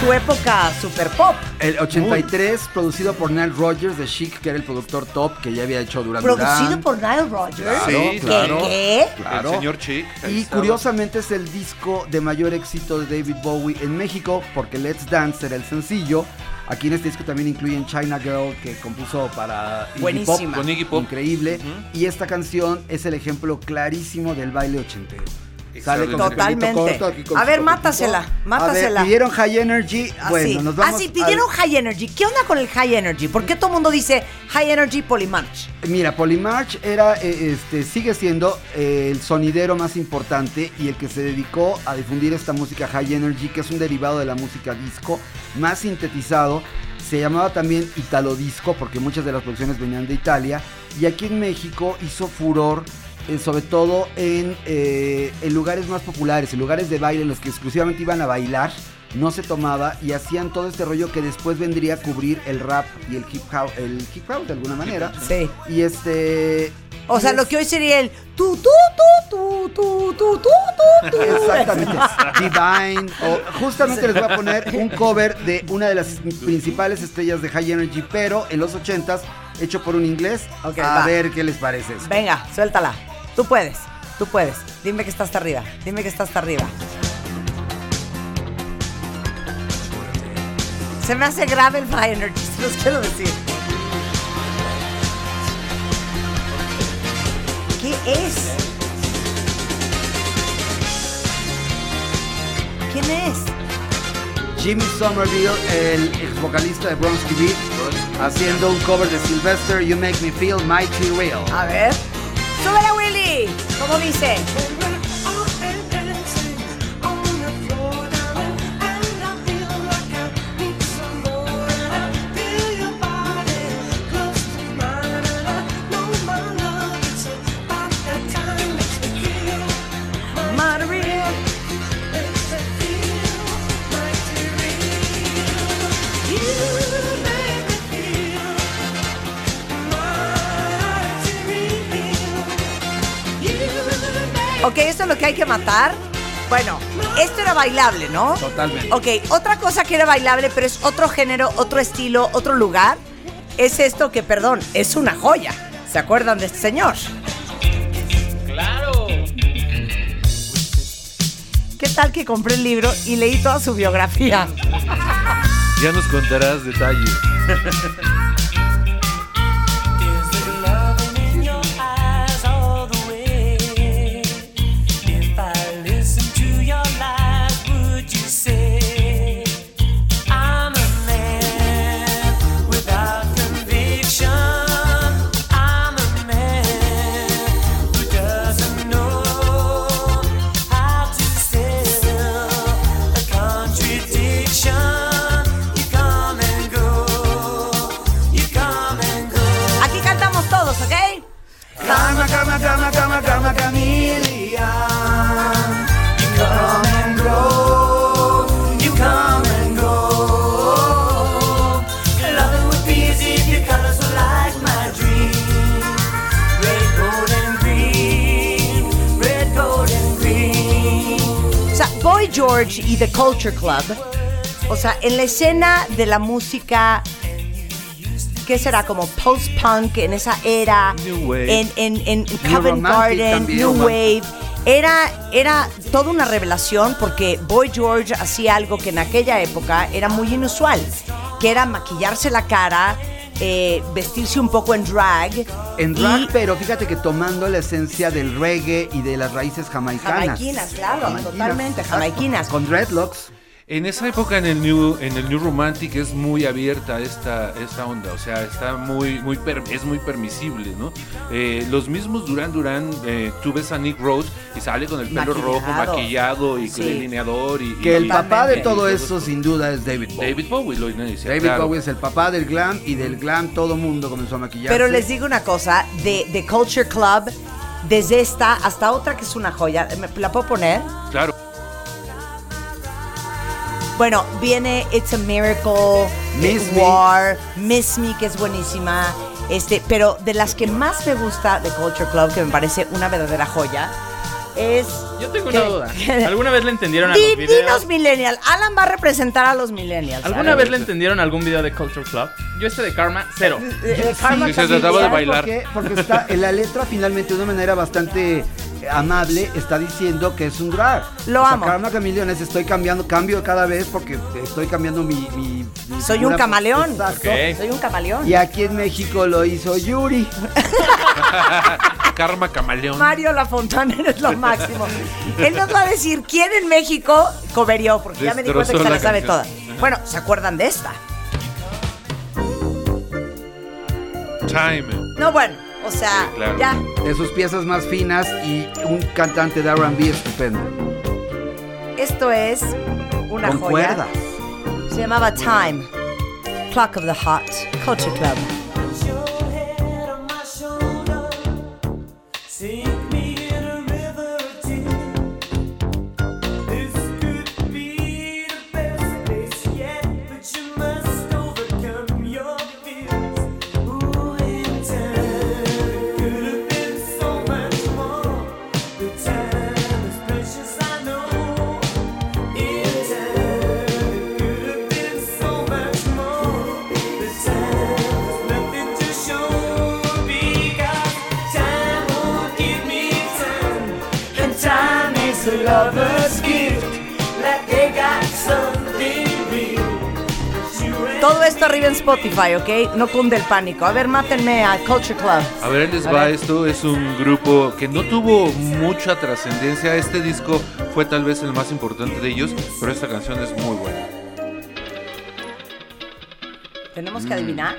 su época super pop. El 83, producido por Nile Rodgers de Chic, que era el productor top que ya había hecho Duran Producido Duran. por Nile Rodgers. Claro, Sí, claro. ¿Qué? Claro. El señor Chic. Y estaba. curiosamente es el disco de mayor éxito de David Bowie en México, porque Let's Dance era el sencillo. Aquí en este disco también incluyen China Girl, que compuso para Iggy Buenísima. Pop. Con Iggy Pop. Increíble. Y esta canción es el ejemplo clarísimo del baile ochentero. Sale con su Totalmente. pelito corto, aquí con A ver, pelito. mátasela, A ver, mátasela. pidieron High Energy. Así. Bueno, nos vamos Así, al- pidieron High Energy. ¿Qué onda con el High Energy? ¿Por qué todo el mundo dice High Energy Polymarch? Mira, Polymarch era, eh, este, sigue siendo eh, el sonidero más importante y el que se dedicó a difundir esta música High Energy, que es un derivado de la música disco, más sintetizado. Se llamaba también Italo Disco, porque muchas de las producciones venían de Italia. Y aquí en México hizo furor, sobre todo en, eh, en lugares más populares, en lugares de baile en los que exclusivamente iban a bailar. No se tomaba y hacían todo este rollo que después vendría a cubrir el rap y el hip hop, el hip hop de alguna manera. Sí. Y este. O sea, lo que hoy sería el tu, tu, tu, tu, tu, tu, tu, tu, tu. Exactamente. Divine. O justamente les voy a poner un cover de una de las principales estrellas de High Energy, pero en los 80s, hecho por un inglés. Ok, a va. ver qué les parece. Venga, suéltala. Tú puedes, tú puedes. Dime que está hasta arriba. Dime que está hasta arriba. Se me hace grave el High Energy, se los quiero decir. ¿Qué es? ¿Quién es? Jimmy Somerville, el ex vocalista de Bronski Beat, haciendo un cover de Sylvester, You Make Me Feel Mighty Real. A ver. ¡Súbela, Willy! ¿Cómo dice? Ok, esto es lo que hay que matar. Bueno, esto era bailable, ¿no? Totalmente. Ok, otra cosa que era bailable, pero es otro género, otro estilo, otro lugar. es esto que, perdón, es una joya. ¿Se acuerdan de este señor? ¡Claro! ¿Qué tal que compré el libro y leí toda su biografía? Ya nos contarás detalles. Y The Culture Club, o sea, en la escena de la música, ¿qué será? Como post-punk en esa era, New Wave. en, en, en Covent Garden, también, New. Wave. Era, era toda una revelación porque Boy George hacía algo que en aquella época era muy inusual, que era maquillarse la cara, eh, vestirse un poco en drag. En drag, y- pero fíjate que tomando la esencia del reggae y de las raíces jamaicanas. Jamaiquinas, claro, Jamaiquinas, totalmente, jamaiquinas. Con dreadlocks. En esa época en el New, en el New Romantic es muy abierta esta, esta onda, o sea, está muy, muy per- es muy permisible, ¿no? Eh, los mismos Duran Duran, eh, tú ves a Nick Rose y sale con el pelo rojo, Maquillado. maquillado y con Sí. delineador y, Que y- el y- papá de y- todo y- eso sin duda es David Bowie. David Bowie lo inicia, David claro. Bowie es el papá del glam y del glam todo mundo comenzó a maquillarse. Pero les digo una cosa, de, de Culture Club, desde esta hasta otra que es una joya, ¿me- ¿la puedo poner? Claro. Bueno, viene It's a Miracle, Miss Me. War, Miss Me, que es buenísima. Este, pero de las que más me gusta de Culture Club, que me parece una verdadera joya, es. Yo tengo una duda. ¿Alguna vez le entendieron a Di- los videos? dinos Millennial. Alan va a representar a los Millennials. ¿Alguna ¿sabes? vez le entendieron algún video de Culture Club? Yo este de Karma, cero. Eh, eh, Karma Sí, se trataba de ¿Sabes bailar. por qué? Porque está en la letra finalmente de una manera bastante eh, amable está diciendo que es un drag. Lo o sea, amo. Karma Chameleon es estoy cambiando, cambio cada vez porque estoy cambiando mi... mi- mi Soy figura. un camaleón. Exacto. Soy un camaleón. Y aquí en México lo hizo Yuri. Karma Camaleón. Mario La Fontana eres lo máximo. Él nos va a decir quién en México coverió, porque ya me di cuenta que se la la sabe toda. Bueno, ¿se acuerdan de esta? Time. No, bueno, o sea, Sí, claro. ya. De sus piezas más finas y un cantante de R&B estupendo. Esto es una Con joya. cuerdas. Se llamaba Time. Clock of the Heart. Culture Club. Todo esto arriba en Spotify, ¿ok? No cunde el pánico. A ver, mátenme a Culture Club. A ver, ahí les A va, ver. esto es un grupo que no tuvo mucha trascendencia. Este disco fue tal vez el más importante de ellos, pero esta canción es muy buena. Tenemos que adivinar.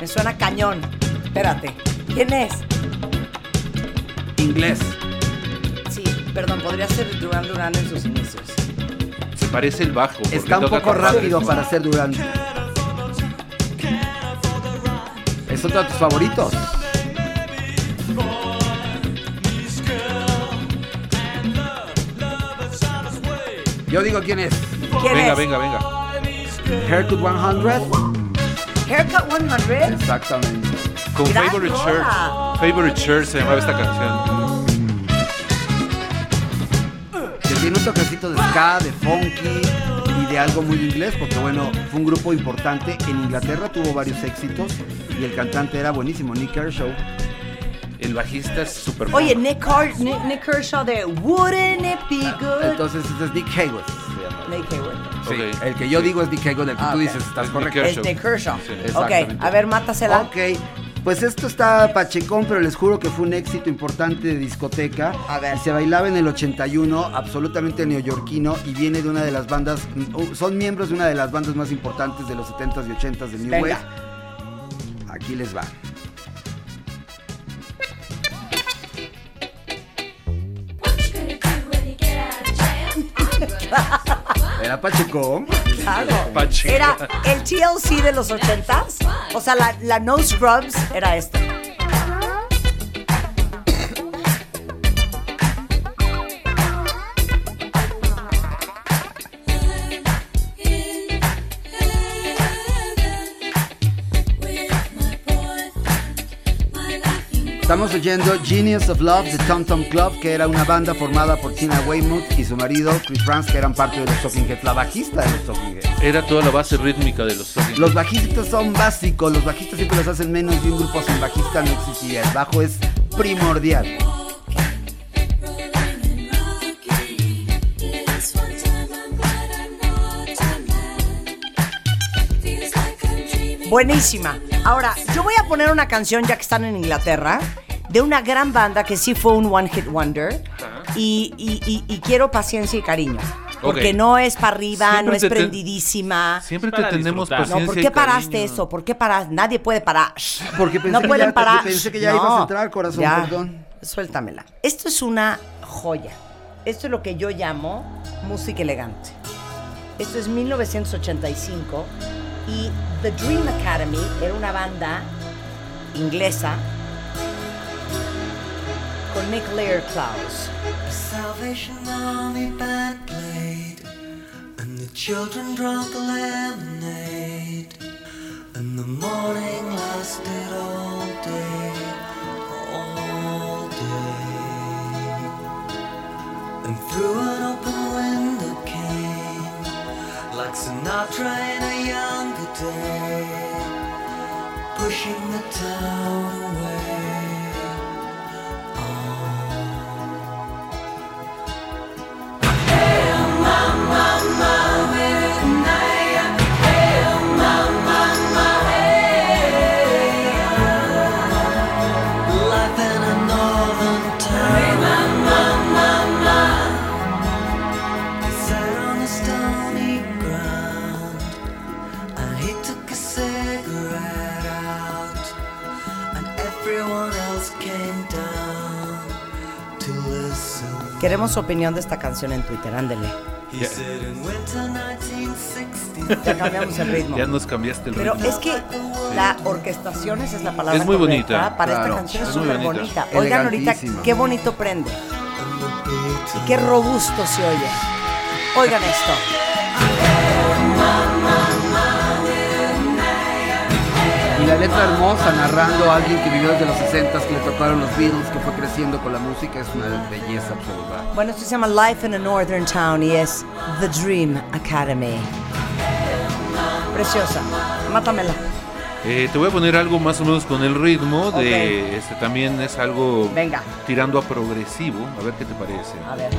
Me suena cañón. Espérate. ¿Quién es? Inglés. Sí, perdón, podría ser Duran Duran en sus inicios. Parece el bajo. Está un poco rápido para ser Durán. Es otro de tus favoritos. Yo digo quién es. ¿Quién Venga, es? venga, venga. Haircut 100. Haircut 100. Exactamente. Con Gran Favorite. Shirt. Favorite Shirt se llamaba esta canción. Tiene un toquecito de ska, de funky y de algo muy inglés, porque bueno, fue un grupo importante. En Inglaterra tuvo varios éxitos y el cantante era buenísimo, Nick Kershaw. El bajista es súper Oye, Nick, Car- Nick, Nick Kershaw de Wouldn't It Be Good? Entonces este es Nick Haywood. Nick Hayward. Sí, Ok. el que yo digo es Nick Haywood, el que Ah, tú dices, estás Es correcto. Nick Es Nick Kershaw. Sí. Ok, a ver, mátasela. Ok, pues esto está pachecón, pero les juro que fue un éxito importante de discoteca. A ver. Y se bailaba en el 81, absolutamente neoyorquino, y viene de una de las bandas, mm, son miembros de una de las bandas más importantes de los 70s y 80s de New Venga. Wave. Aquí les va. Era pachecón. Claro. Pacheca. Era el TLC de los ochentas. O sea, la, la No Scrubs era esta. Estamos oyendo Genius of Love de Tom Tom Club, que era una banda formada por Tina Weymouth y su marido Chris Franz, que eran parte de los Talking Heads, la bajista de los Talking Heads. Era toda la base rítmica de los Talking Los Heads. bajistas son básicos, los bajistas siempre los hacen menos y un grupo sin bajista no existiría. El bajo es primordial. Buenísima. Ahora, yo voy a poner una canción, ya que están en Inglaterra, de una gran banda que sí fue un One Hit Wonder. Y, y- y- y quiero paciencia y cariño. Porque no es para arriba, Siempre no es te te- prendidísima. Siempre te Para tenemos disfrutar. paciencia No, ¿por y qué paraste cariño. eso? ¿Por qué paraste? Nadie puede parar. Porque pensé no que pueden ya- parar. pensé que ya No. ibas a entrar, corazón, Ya. perdón. Suéltamela. Esto es una joya. Esto es lo que yo llamo música elegante. Esto es 1985 y The Dream Academy era una banda inglesa con Nick Lear Klaus. Salvation Army band played, and the children drank lemonade, and the morning lasted all day, all day. And through an open window like Sinatra in a younger day, pushing the town away. Oh. Life Queremos su opinión de esta canción en Twitter, ándele. He said in winter 1960. Ya cambiamos el ritmo. Ya nos cambiaste el Pero ritmo. es que la orquestación, esa es la palabra Es muy correcta, bonita, Para claro. esta canción es súper bonita. bonita. Oigan ahorita qué bonito prende. Y qué robusto se oye. Oigan esto. La letra hermosa narrando a alguien que vivió desde los 60 que le tocaron los Beatles, que fue creciendo con la música, es una belleza absoluta. Bueno, esto se llama Life in a Northern Town y es The Dream Academy. Preciosa. Mátamela. Eh, te voy a poner algo más o menos con el ritmo de este también es algo Venga. tirando a progresivo, a ver qué te parece. A ver.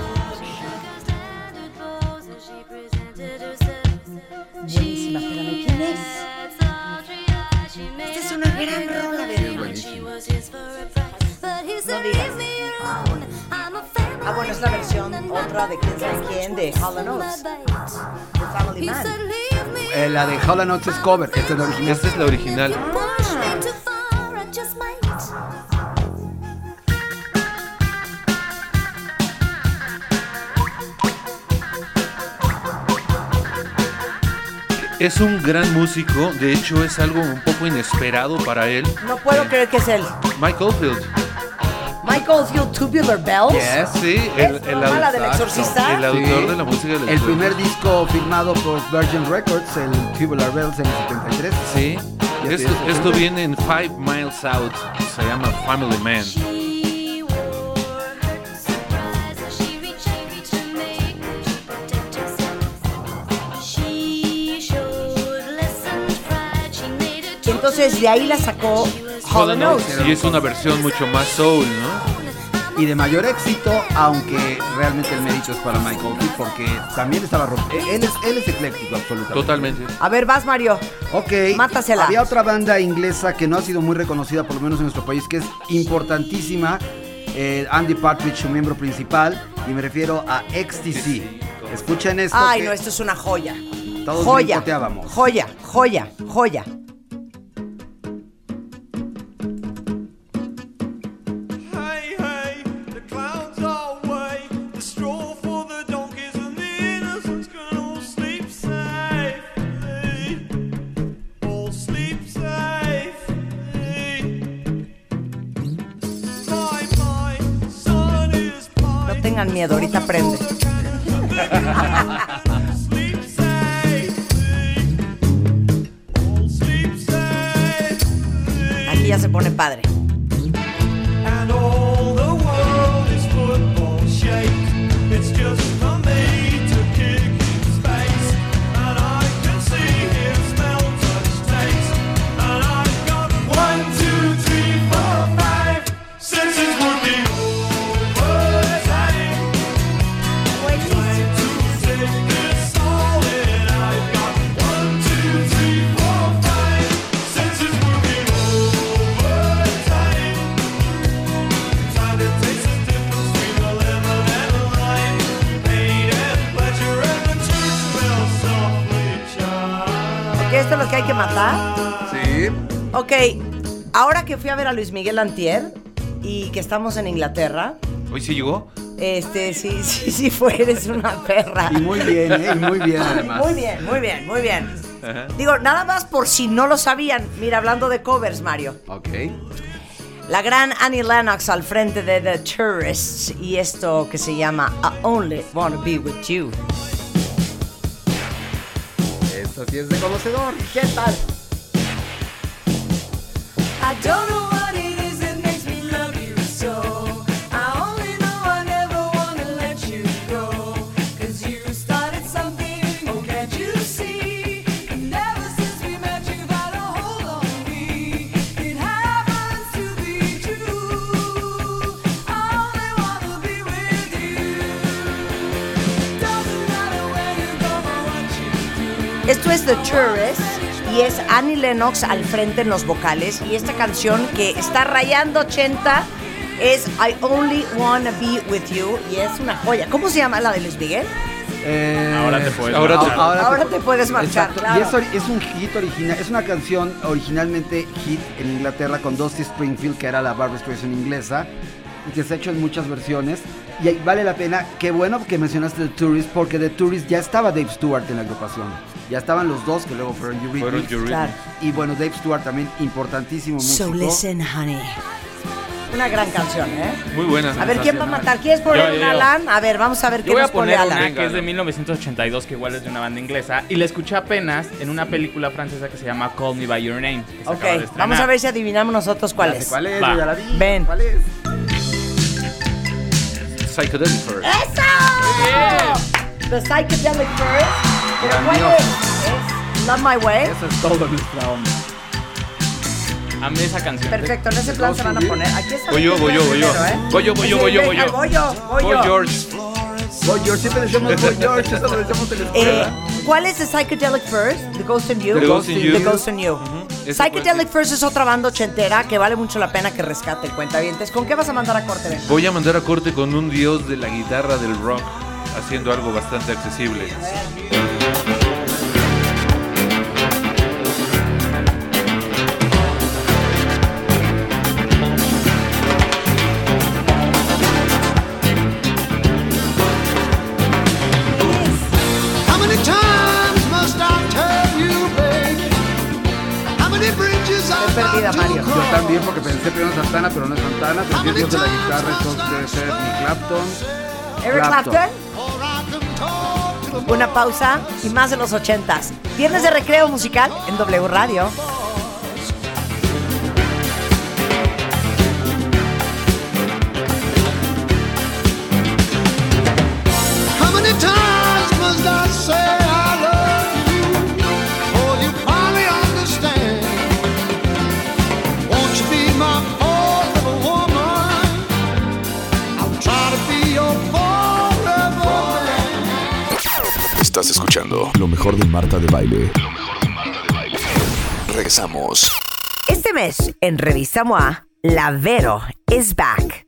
Ah, bueno, es la versión otra de quién sabe quién, de Hall Oates. De Family Man. Eh, la de Hall Oates es cover, esta es la original. Esta es la original. Es un gran músico, de hecho es algo un poco inesperado para él. No puedo Eh, creer que es él. Mike Oldfield. Michael's You Tubular Bells. Yes, sí. El, el, el, autor, del exorcista. El autor sí. de la música del El primer disco firmado por Virgin Records, el Tubular Bells en el 73. Sí. Esto, esto viene en Five Miles Out. Se llama Family Man. Entonces de ahí la sacó Notes. Y es una versión mucho más soul, ¿no? Y de mayor éxito, aunque realmente el mérito es para Michael Kidd, porque también estaba rom- eh, él es, él es ecléctico absolutamente. Totalmente. A ver, vas Mario. Ok. Mátasela. Había otra banda inglesa que no ha sido muy reconocida, por lo menos en nuestro país, que es importantísima. eh, Andy Partridge, su miembro principal, y me refiero a XTC. Escuchen esto. Ay, que no, esto es una joya. Todos joya. Joya, joya, joya. Miedo, ahorita prende. sleep safely. All sleep safely. Aquí ya se pone padre. Que matar? Sí. Ok, ahora que fui a ver a Luis Miguel Antier y que estamos en Inglaterra, ¿Hoy sí llegó? este, sí, sí, sí fue, eres una perra. Y muy bien, ¿eh? Y muy bien además. Muy bien, muy bien, muy bien. Digo, nada más por si no lo sabían. Mira, hablando de covers, Mario. Ok. La gran Annie Lennox al frente de The Tourists y esto que se llama I Only Wanna Be With You. Esto sí es de conocedor. ¿Qué tal? I don't The Tourists y es Annie Lennox al frente en los vocales y esta canción que está rayando 80 es I Only Wanna Be With You y es una joya. ¿Cómo se llama la de Luis Miguel? Eh, Ahora te puedes ahora te- marchar. Ahora te puedes marchar, claro. Y es, es un hit original, es una canción originalmente hit en Inglaterra con Dusty Springfield, que era la Barbra Streisand inglesa, y que se ha hecho en muchas versiones. Y vale la pena, qué bueno que mencionaste The Tourist, porque The Tourist ya estaba Dave Stewart en la agrupación. Ya estaban los dos que luego fueron Eurythmics. Claro. Y bueno, Dave Stewart también importantísimo músico. So listen, honey. Una gran canción, ¿eh? Muy buena. A ver, ¿quién va a matar? ¿Quieres poner Yo, yo, un. Alan? A ver, vamos a ver qué Yo voy nos a pone poner Alan. una Venga, que es de no. 1982, que igual es de una banda inglesa, y la escuché apenas en una película francesa que se llama Call Me By Your Name. que se Ok, acaba de estrenar. vamos a ver si adivinamos nosotros cuál es. ¿Cuál es? Va. Yo ya la vi. Ven. ¿Cuál es? Psychedelic First. ¡Eso! The Psychedelic First. ¿Pero cuál Grandioso. Love My Way? Eso es todo nuestra onda. Amé esa canción. Perfecto, en ese plan se van a poner. Aquí está. Voy yo, voy yo, voy yo. ¿eh? Voy yo, voy yo, voy yo, voy yo. Voy yo, voy yo. George. Boy George, siempre decimos Boy George, eso lo decimos en la Eh, escuela. ¿Cuál es The Psychedelic First? The Ghost in You. The Ghost in You. The Ghost in You. Psychedelic First es otra banda ochentera que vale mucho la pena que rescate el cuentavientes. ¿Con qué vas a mandar a corte? Ben? Voy a mandar a corte con un dios de la guitarra del rock, haciendo algo bastante accesible. También, porque pensé primero en Santana, pero no es Santana. Pensé en Dios de la guitarra, entonces debe ser Eric Clapton. Eric Clapton. Una pausa y más de los ochentas. Viernes de recreo musical en W Radio. How many times must I say escuchando lo mejor de Marta de Baile. Lo mejor de Marta de Baile. Regresamos. Este mes, en Revista MOA, la Vero is back.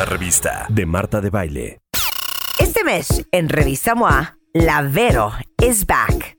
Una revista de Marta de Baile. Este mes, en Revista MOA, la Vero is back.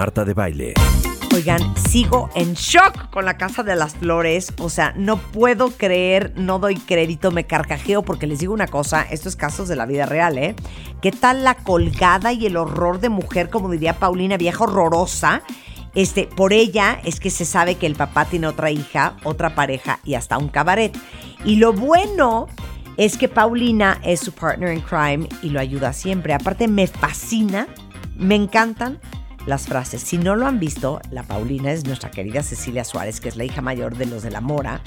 Marta de Baile. Oigan, sigo en shock con la Casa de las Flores. O sea, no puedo creer, no doy crédito, me carcajeo porque les digo una cosa, esto es casos de la vida real, ¿eh? ¿Qué tal la colgada y el horror de mujer, como diría Paulina, vieja horrorosa? Este, por ella es que se sabe que el papá tiene otra hija, otra pareja y hasta un cabaret. Y lo bueno es que Paulina es su partner in crime y lo ayuda siempre. Aparte, me fascina, me encantan las frases. Si no lo han visto, la Paulina es nuestra querida Cecilia Suárez, que es la hija mayor de los de la Mora,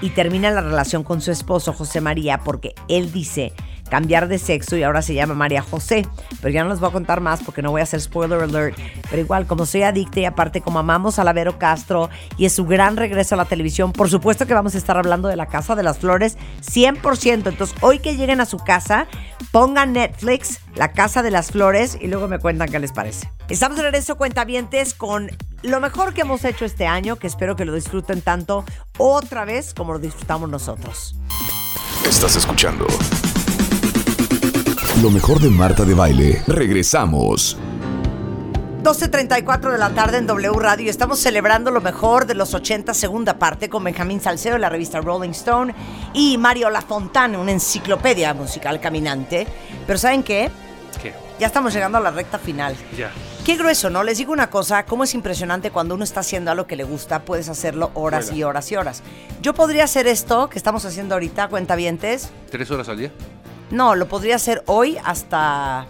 y termina la relación con su esposo José María porque él dice cambiar de sexo y ahora se llama María José. Pero ya no les voy a contar más porque no voy a hacer spoiler alert. Pero igual, como soy adicta y aparte como amamos a la Vero Castro y es su gran regreso a la televisión, por supuesto que vamos a estar hablando de la Casa de las Flores 100%. Entonces, hoy que lleguen a su casa, pongan Netflix, La Casa de las Flores y luego me cuentan qué les parece. Estamos de regreso, cuentavientes, con lo mejor que hemos hecho este año, que espero que lo disfruten tanto otra vez como lo disfrutamos nosotros. Estás escuchando lo mejor de Marta de Baile. Regresamos. 12.34 de la tarde en W Radio y estamos celebrando lo mejor de los 80, segunda parte, con Benjamín Salcedo de la revista Rolling Stone y Mario Lafontane, una enciclopedia musical caminante. Pero ¿saben qué? ¿Qué? Ya estamos llegando a la recta final. Ya. Qué grueso, ¿no? Les digo una cosa, cómo es impresionante cuando uno está haciendo algo que le gusta, puedes hacerlo horas y horas y horas. Yo podría hacer esto que estamos haciendo ahorita, cuentavientes. ¿Tres horas al día? No, lo podría hacer hoy hasta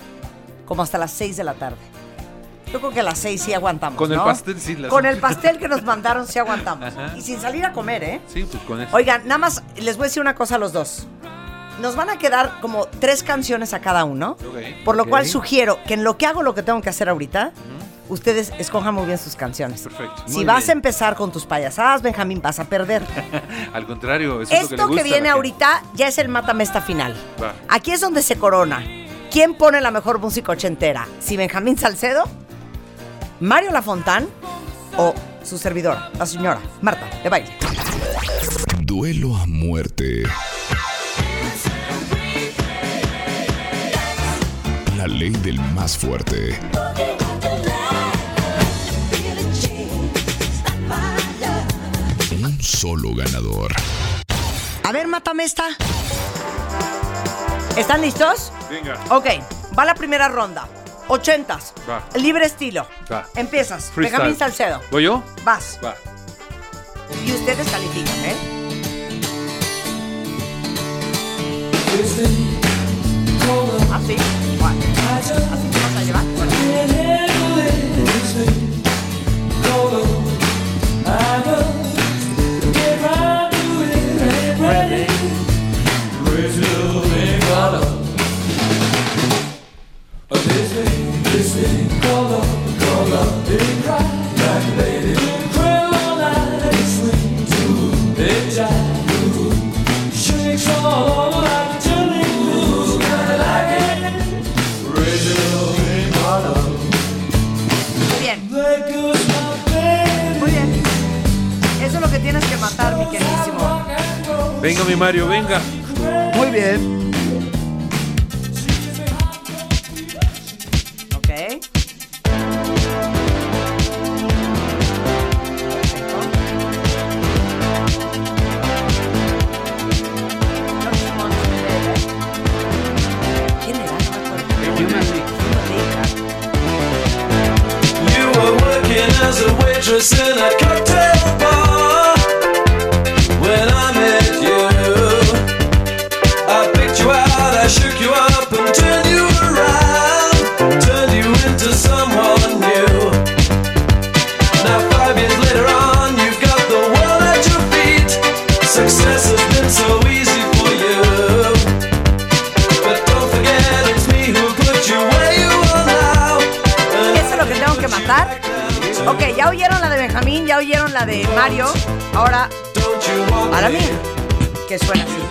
como hasta las 6 de la tarde. Yo creo que a las 6 sí aguantamos. Con el pastel sí las- Con el pastel que nos mandaron sí aguantamos. Ajá. Y sin salir a comer, ¿eh? Sí, pues con eso. Oigan, nada más les voy a decir una cosa a los dos. Nos van a quedar como tres canciones a cada uno. Ok. Por lo cual sugiero que en lo que hago lo que tengo que hacer ahorita, ustedes escojan muy bien sus canciones. Perfecto. Si vas a empezar con tus payasadas, Benjamín, vas a perder. Al contrario, eso es lo que, le Esto gusta que, viene ahorita ya es el matamesta final. Va. Aquí es donde se corona. ¿Quién pone la mejor música ochentera? ¿Si Benjamín Salcedo, Mario Lafontán o su servidora, la señora Marta de baile? Duelo a muerte. La ley del más fuerte. Solo ganador. A ver, matamesta. ¿Están listos? Venga. Ok, va la primera ronda. Ochentas. Va. Libre estilo. Va. Empiezas. Freestyle. Benjamín Salcedo. ¿Voy yo? Vas. Va. Y ustedes califican, ¿eh? ¿Así? ¿Cuál? ¿Así te vas a llevar? Muy Venga, mi Mario, venga. Muy bien. waitress in a cocktail bar. Ok, ya oyeron la de Benjamín, ya oyeron la de Mario. Ahora, para mí, que suena así.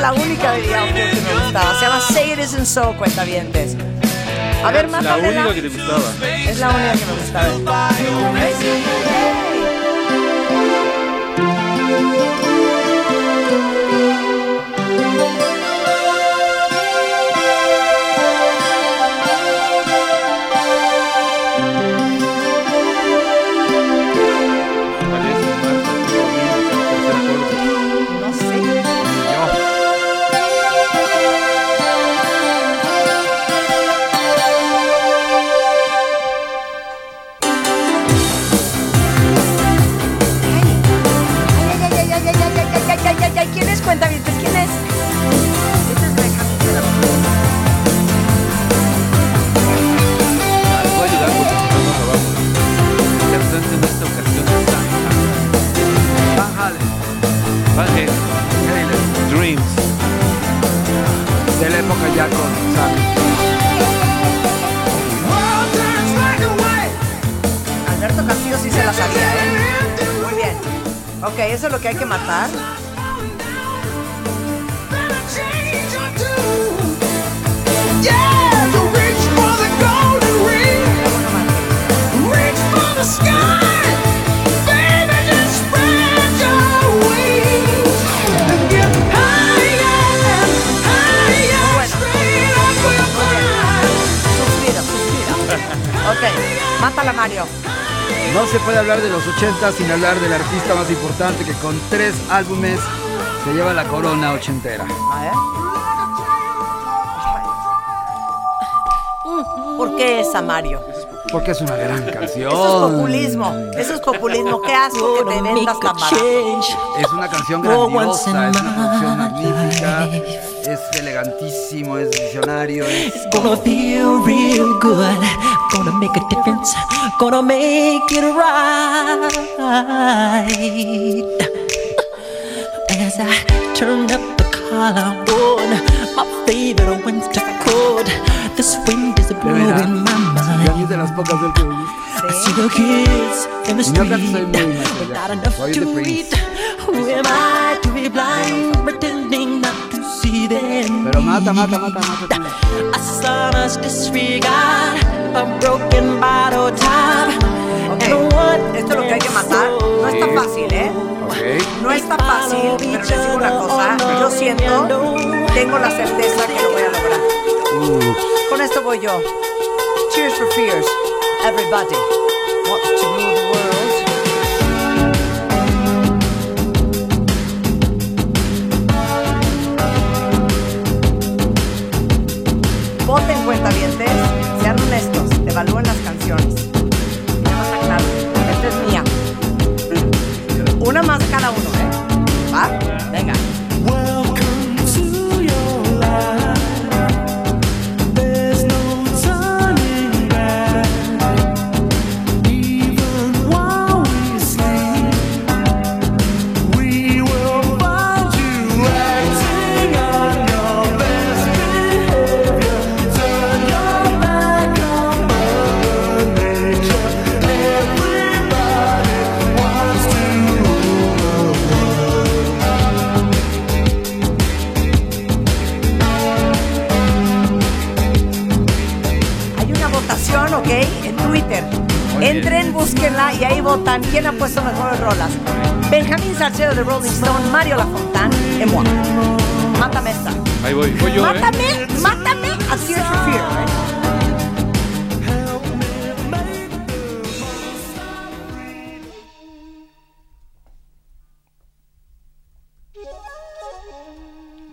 la única de Audio que me gustaba. Se llama Say It Isn't So, cuentavientes. A ver, más La única la... que te gustaba. Es la única que me gustaba. Lo que hay que matar. Ok, mátala Mario. No se puede hablar de los 80 sin hablar del artista más importante que con tres álbumes se lleva la corona ochentera. A ver. ¿Por qué esa, Mario? Porque es una gran canción. Eso es populismo. Eso es populismo. Qué asco que te vendas tan. Es una canción grandiosa, es una producción magnífica, es elegantísimo, es visionario, es Gonna feel real good. Gonna make a difference. Gonna make it right. As I turn up the collar on my favorite winter coat, this wind is blowing my Y a mí mind. es de las pocas del que me gusta. I see the kids in the Y yo casi street soy muy with Michael not enough to eat. Who am I to be blind, pretending not Pero mata, mata, mata, mata. tú. A sonorous disregard, a broken bottle top, and what Esto es lo que hay que matar. No está fácil, ¿eh? No está fácil, pero les digo una cosa. Yo siento, tengo la certeza que lo voy a lograr. Con esto voy yo. Cheers for fears, everybody. Wants to rule the world. Cuentavientes, sean honestos, evalúen las canciones. Nada más aclaro, esta es mía. Una más cada uno, búsquenla y ahí votan quién ha puesto mejores rolas. Benjamín Salcedo de Rolling Stone, Mario Lafontán, en moi. Mátame esta. Ahí voy, voy yo, ¿eh? Mátame, mátame a Tears for Fear.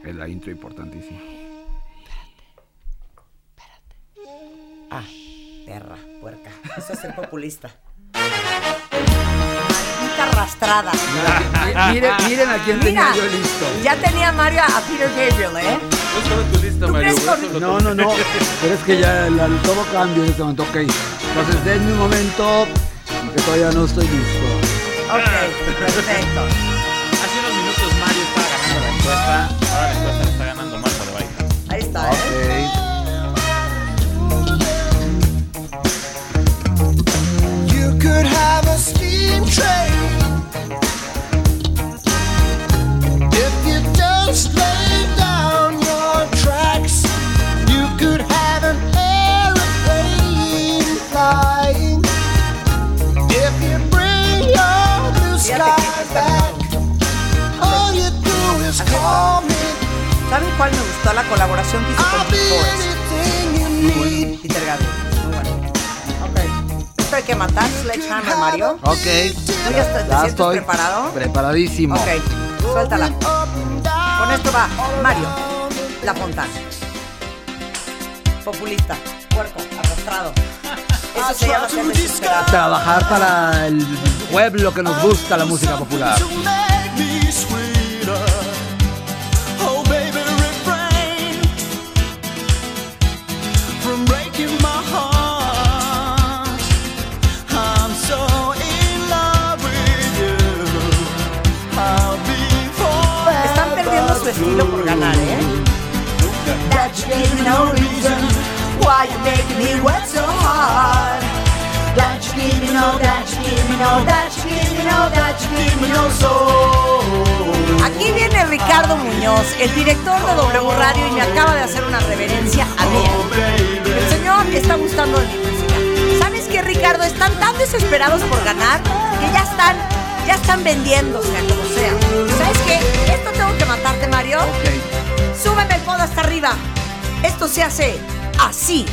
Es la intro importantísima. Ah, perra, puerca. Eso es ser populista. Arrastrada. Miren, miren a quién tenía Mira, yo listo. Ya tenía Mario a Peter Gabriel, ¿eh? No tu lista, Mario. No, no, no. Pero es que ya la- todo cambia en este momento. Ok. Entonces, denme un momento que todavía no estoy listo. Ok, perfecto. Hace unos minutos Mario estaba ganando la encuesta. Ahora la encuesta la está ganando Marta de Baile. Ahí está, ¿eh? You could have a steam train gustó? La colaboración que hizo con Forest. Peter Gabriel. Muy bueno. Ok. Esto hay que matar, Sledgehammer, Mario. Ok. ¿Tú ya estás- te sientes estoy preparado? Preparadísimo. Ok, suéltala. Con esto va Mario, La Fontana. Populista, puerco, arrastrado. Eso se llama ser. Trabajar para el pueblo que nos gusta la música popular. ¿Eh? That you give me no reason why you making me work so hard. That you give me no, that you give me no, that you give me no, that you give me no soul. Aquí viene Ricardo Muñoz, el director de W Radio, y me acaba de hacer una reverencia a mí. El señor está gustando de mi música. ¿Sabes qué, Ricardo? Están tan desesperados por ganar que ya están, ya están vendiéndose. ¿Sabes qué? Esto tengo que matarte, Mario. Súbeme el podo hasta arriba. Esto se hace así.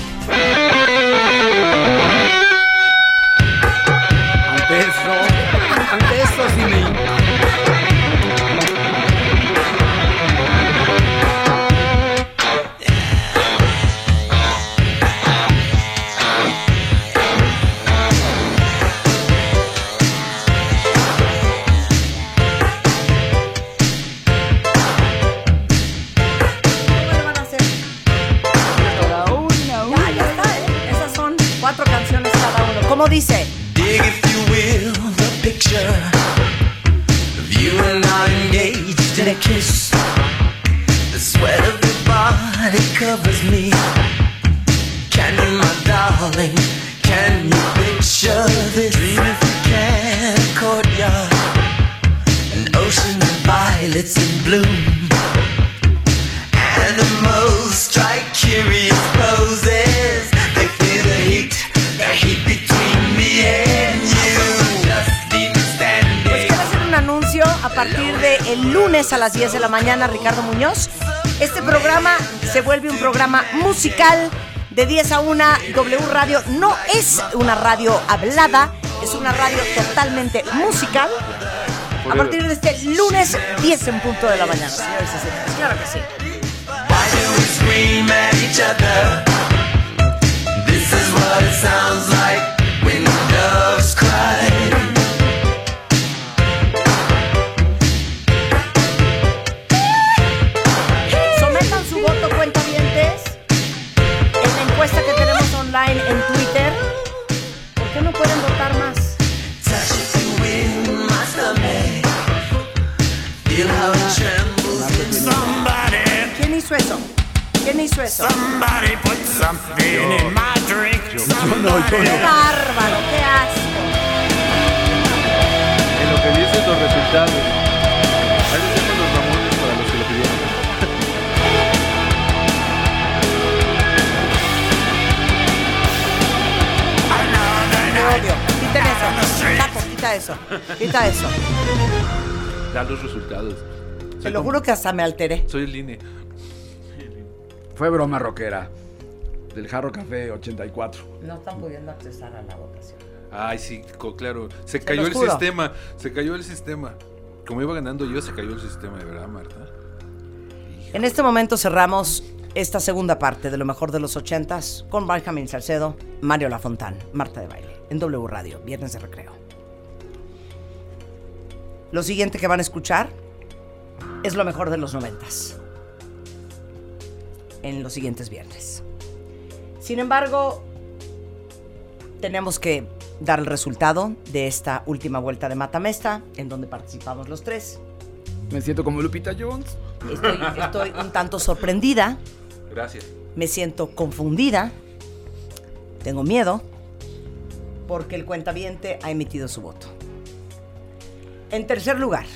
¿Cómo dice? Lunes a las 10 de la mañana, Ricardo Muñoz. Este programa se vuelve un programa musical de 10 a 1. W Radio no es una radio hablada, es una radio totalmente musical. A partir de este lunes, 10 en punto de la mañana, señores y señores. Claro que sí. Why do we scream at each other? This is what it sounds like eso. Dan los resultados. Te lo juro que hasta me alteré. Soy el INE. Fue broma rockera. Del Jarro Café 84. No están pudiendo accesar a la votación. Ay, sí, claro. Se, Se cayó el juro. sistema. Se cayó el sistema. Como iba ganando yo, se cayó el sistema, de verdad, Marta. En este momento cerramos esta segunda parte de lo mejor de los ochentas con Benjamin Salcedo, Mario Lafontán, Marta de Baile, en W Radio, Viernes de Recreo. Lo siguiente que van a escuchar es lo mejor de los noventas. En los siguientes viernes. Sin embargo, tenemos que dar el resultado de esta última vuelta de Matamesta, en donde participamos los tres. Me siento como Lupita Jones. Estoy, estoy un tanto sorprendida, Gracias. me siento confundida, tengo miedo, porque el cuentaviente ha emitido su voto. En tercer lugar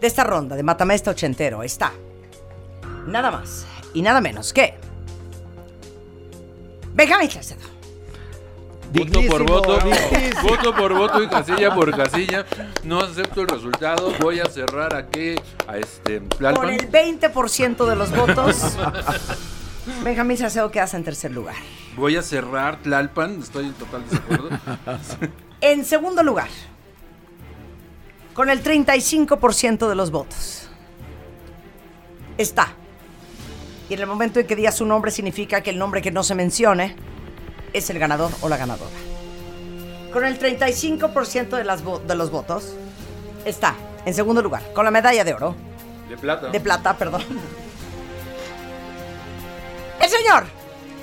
de esta ronda de Matamesta Ochentero está nada más y nada menos que Benjamín Salcedo. Voto por voto, Dignísimo. voto por voto y casilla por casilla. No acepto el resultado. Voy a cerrar a qué, a este Con Tlalpan. el 20% de los votos, Benjamín Salcedo quedas en tercer lugar. Voy a cerrar Tlalpan. Estoy en total desacuerdo. En segundo lugar, con el 35% de los votos, está. Y en el momento en que diga su nombre significa que el nombre que no se mencione es el ganador o la ganadora. Con el 35% de, las de los votos, está en segundo lugar, con la medalla de oro, De plata. de plata, perdón. El señor,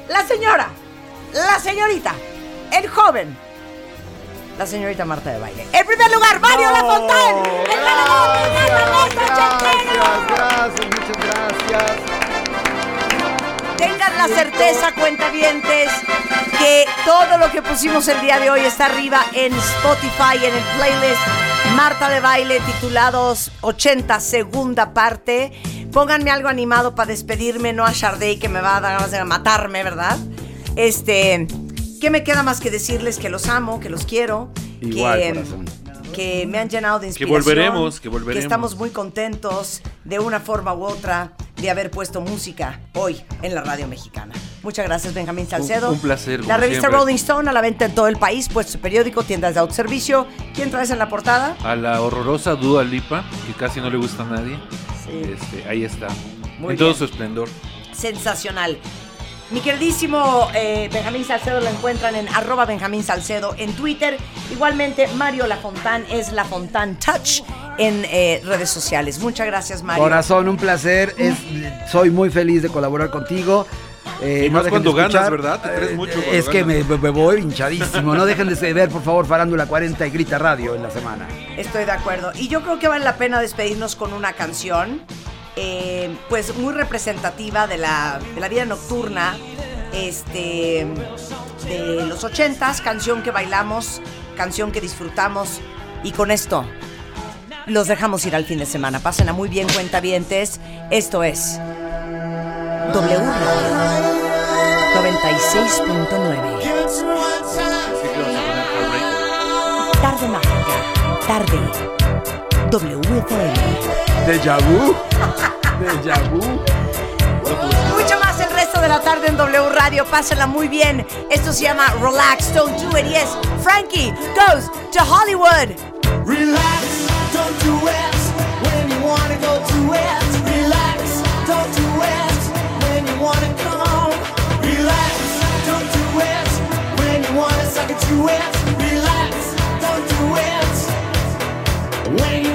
la señora, la señorita, el joven, la señorita Marta de Baile. En primer lugar, Mario Lafontán, el ganador de la Gracias, gracias, muchas gracias. Tengan la certeza, cuentavientes, que todo lo que pusimos el día de hoy está arriba en Spotify, en el playlist Marta de Baile, titulados 80, segunda parte. Pónganme algo animado para despedirme, no a Sharday, que me va a dar ganas de matarme, ¿verdad? Este, ¿qué me queda más que decirles que los amo, que los quiero? Igual, que, corazón. que me han llenado de Que inspiración. volveremos, que volveremos. estamos muy contentos de una forma u otra de haber puesto música hoy en la radio mexicana. Muchas gracias, Benjamín Salcedo. Un- un placer, La revista siempre. Rolling Stone a la venta en todo el país, puesto su periódico, tiendas de autoservicio. ¿Quién traes en la portada? A la horrorosa Dua Lipa, que casi no le gusta a nadie. Este, ahí está. Muy en todo su esplendor. Sensacional. Mi queridísimo eh, Benjamín Salcedo lo encuentran en arroba Benjamín Salcedo en Twitter. Igualmente, Mario Lafontán es Lafontán Touch en eh, redes sociales. Muchas gracias, Mario. Corazón, un placer. Es, soy muy feliz de colaborar contigo. Eh, Y más de cuando ganas. ¿verdad? Te Eh, mucho eh, Es que me, me voy hinchadísimo. No dejen de ver, por favor, Farándula 40 y Grita Radio en la semana. Estoy de acuerdo. Y yo creo que vale la pena despedirnos con una canción, eh, pues muy representativa de la, de la vida nocturna, este, de los ochentas, canción que bailamos, canción que disfrutamos. Y con esto los dejamos ir al fin de semana. Pasen a muy bien, cuentavientes. Esto es W Radio 96.9. Tarde mágica. Tarde. WFM. Deja vu. Deja vu. Mucho más el resto de la tarde en W Radio. Pásenla muy bien. Esto se llama Relax, Don't Do It. Yes, Frankie goes to Hollywood. Relax, don't do it when you wanna go to it. Relax, don't do it when you wanna come. Relax, don't do it when you wanna suck it to it. Relax, don't do it when you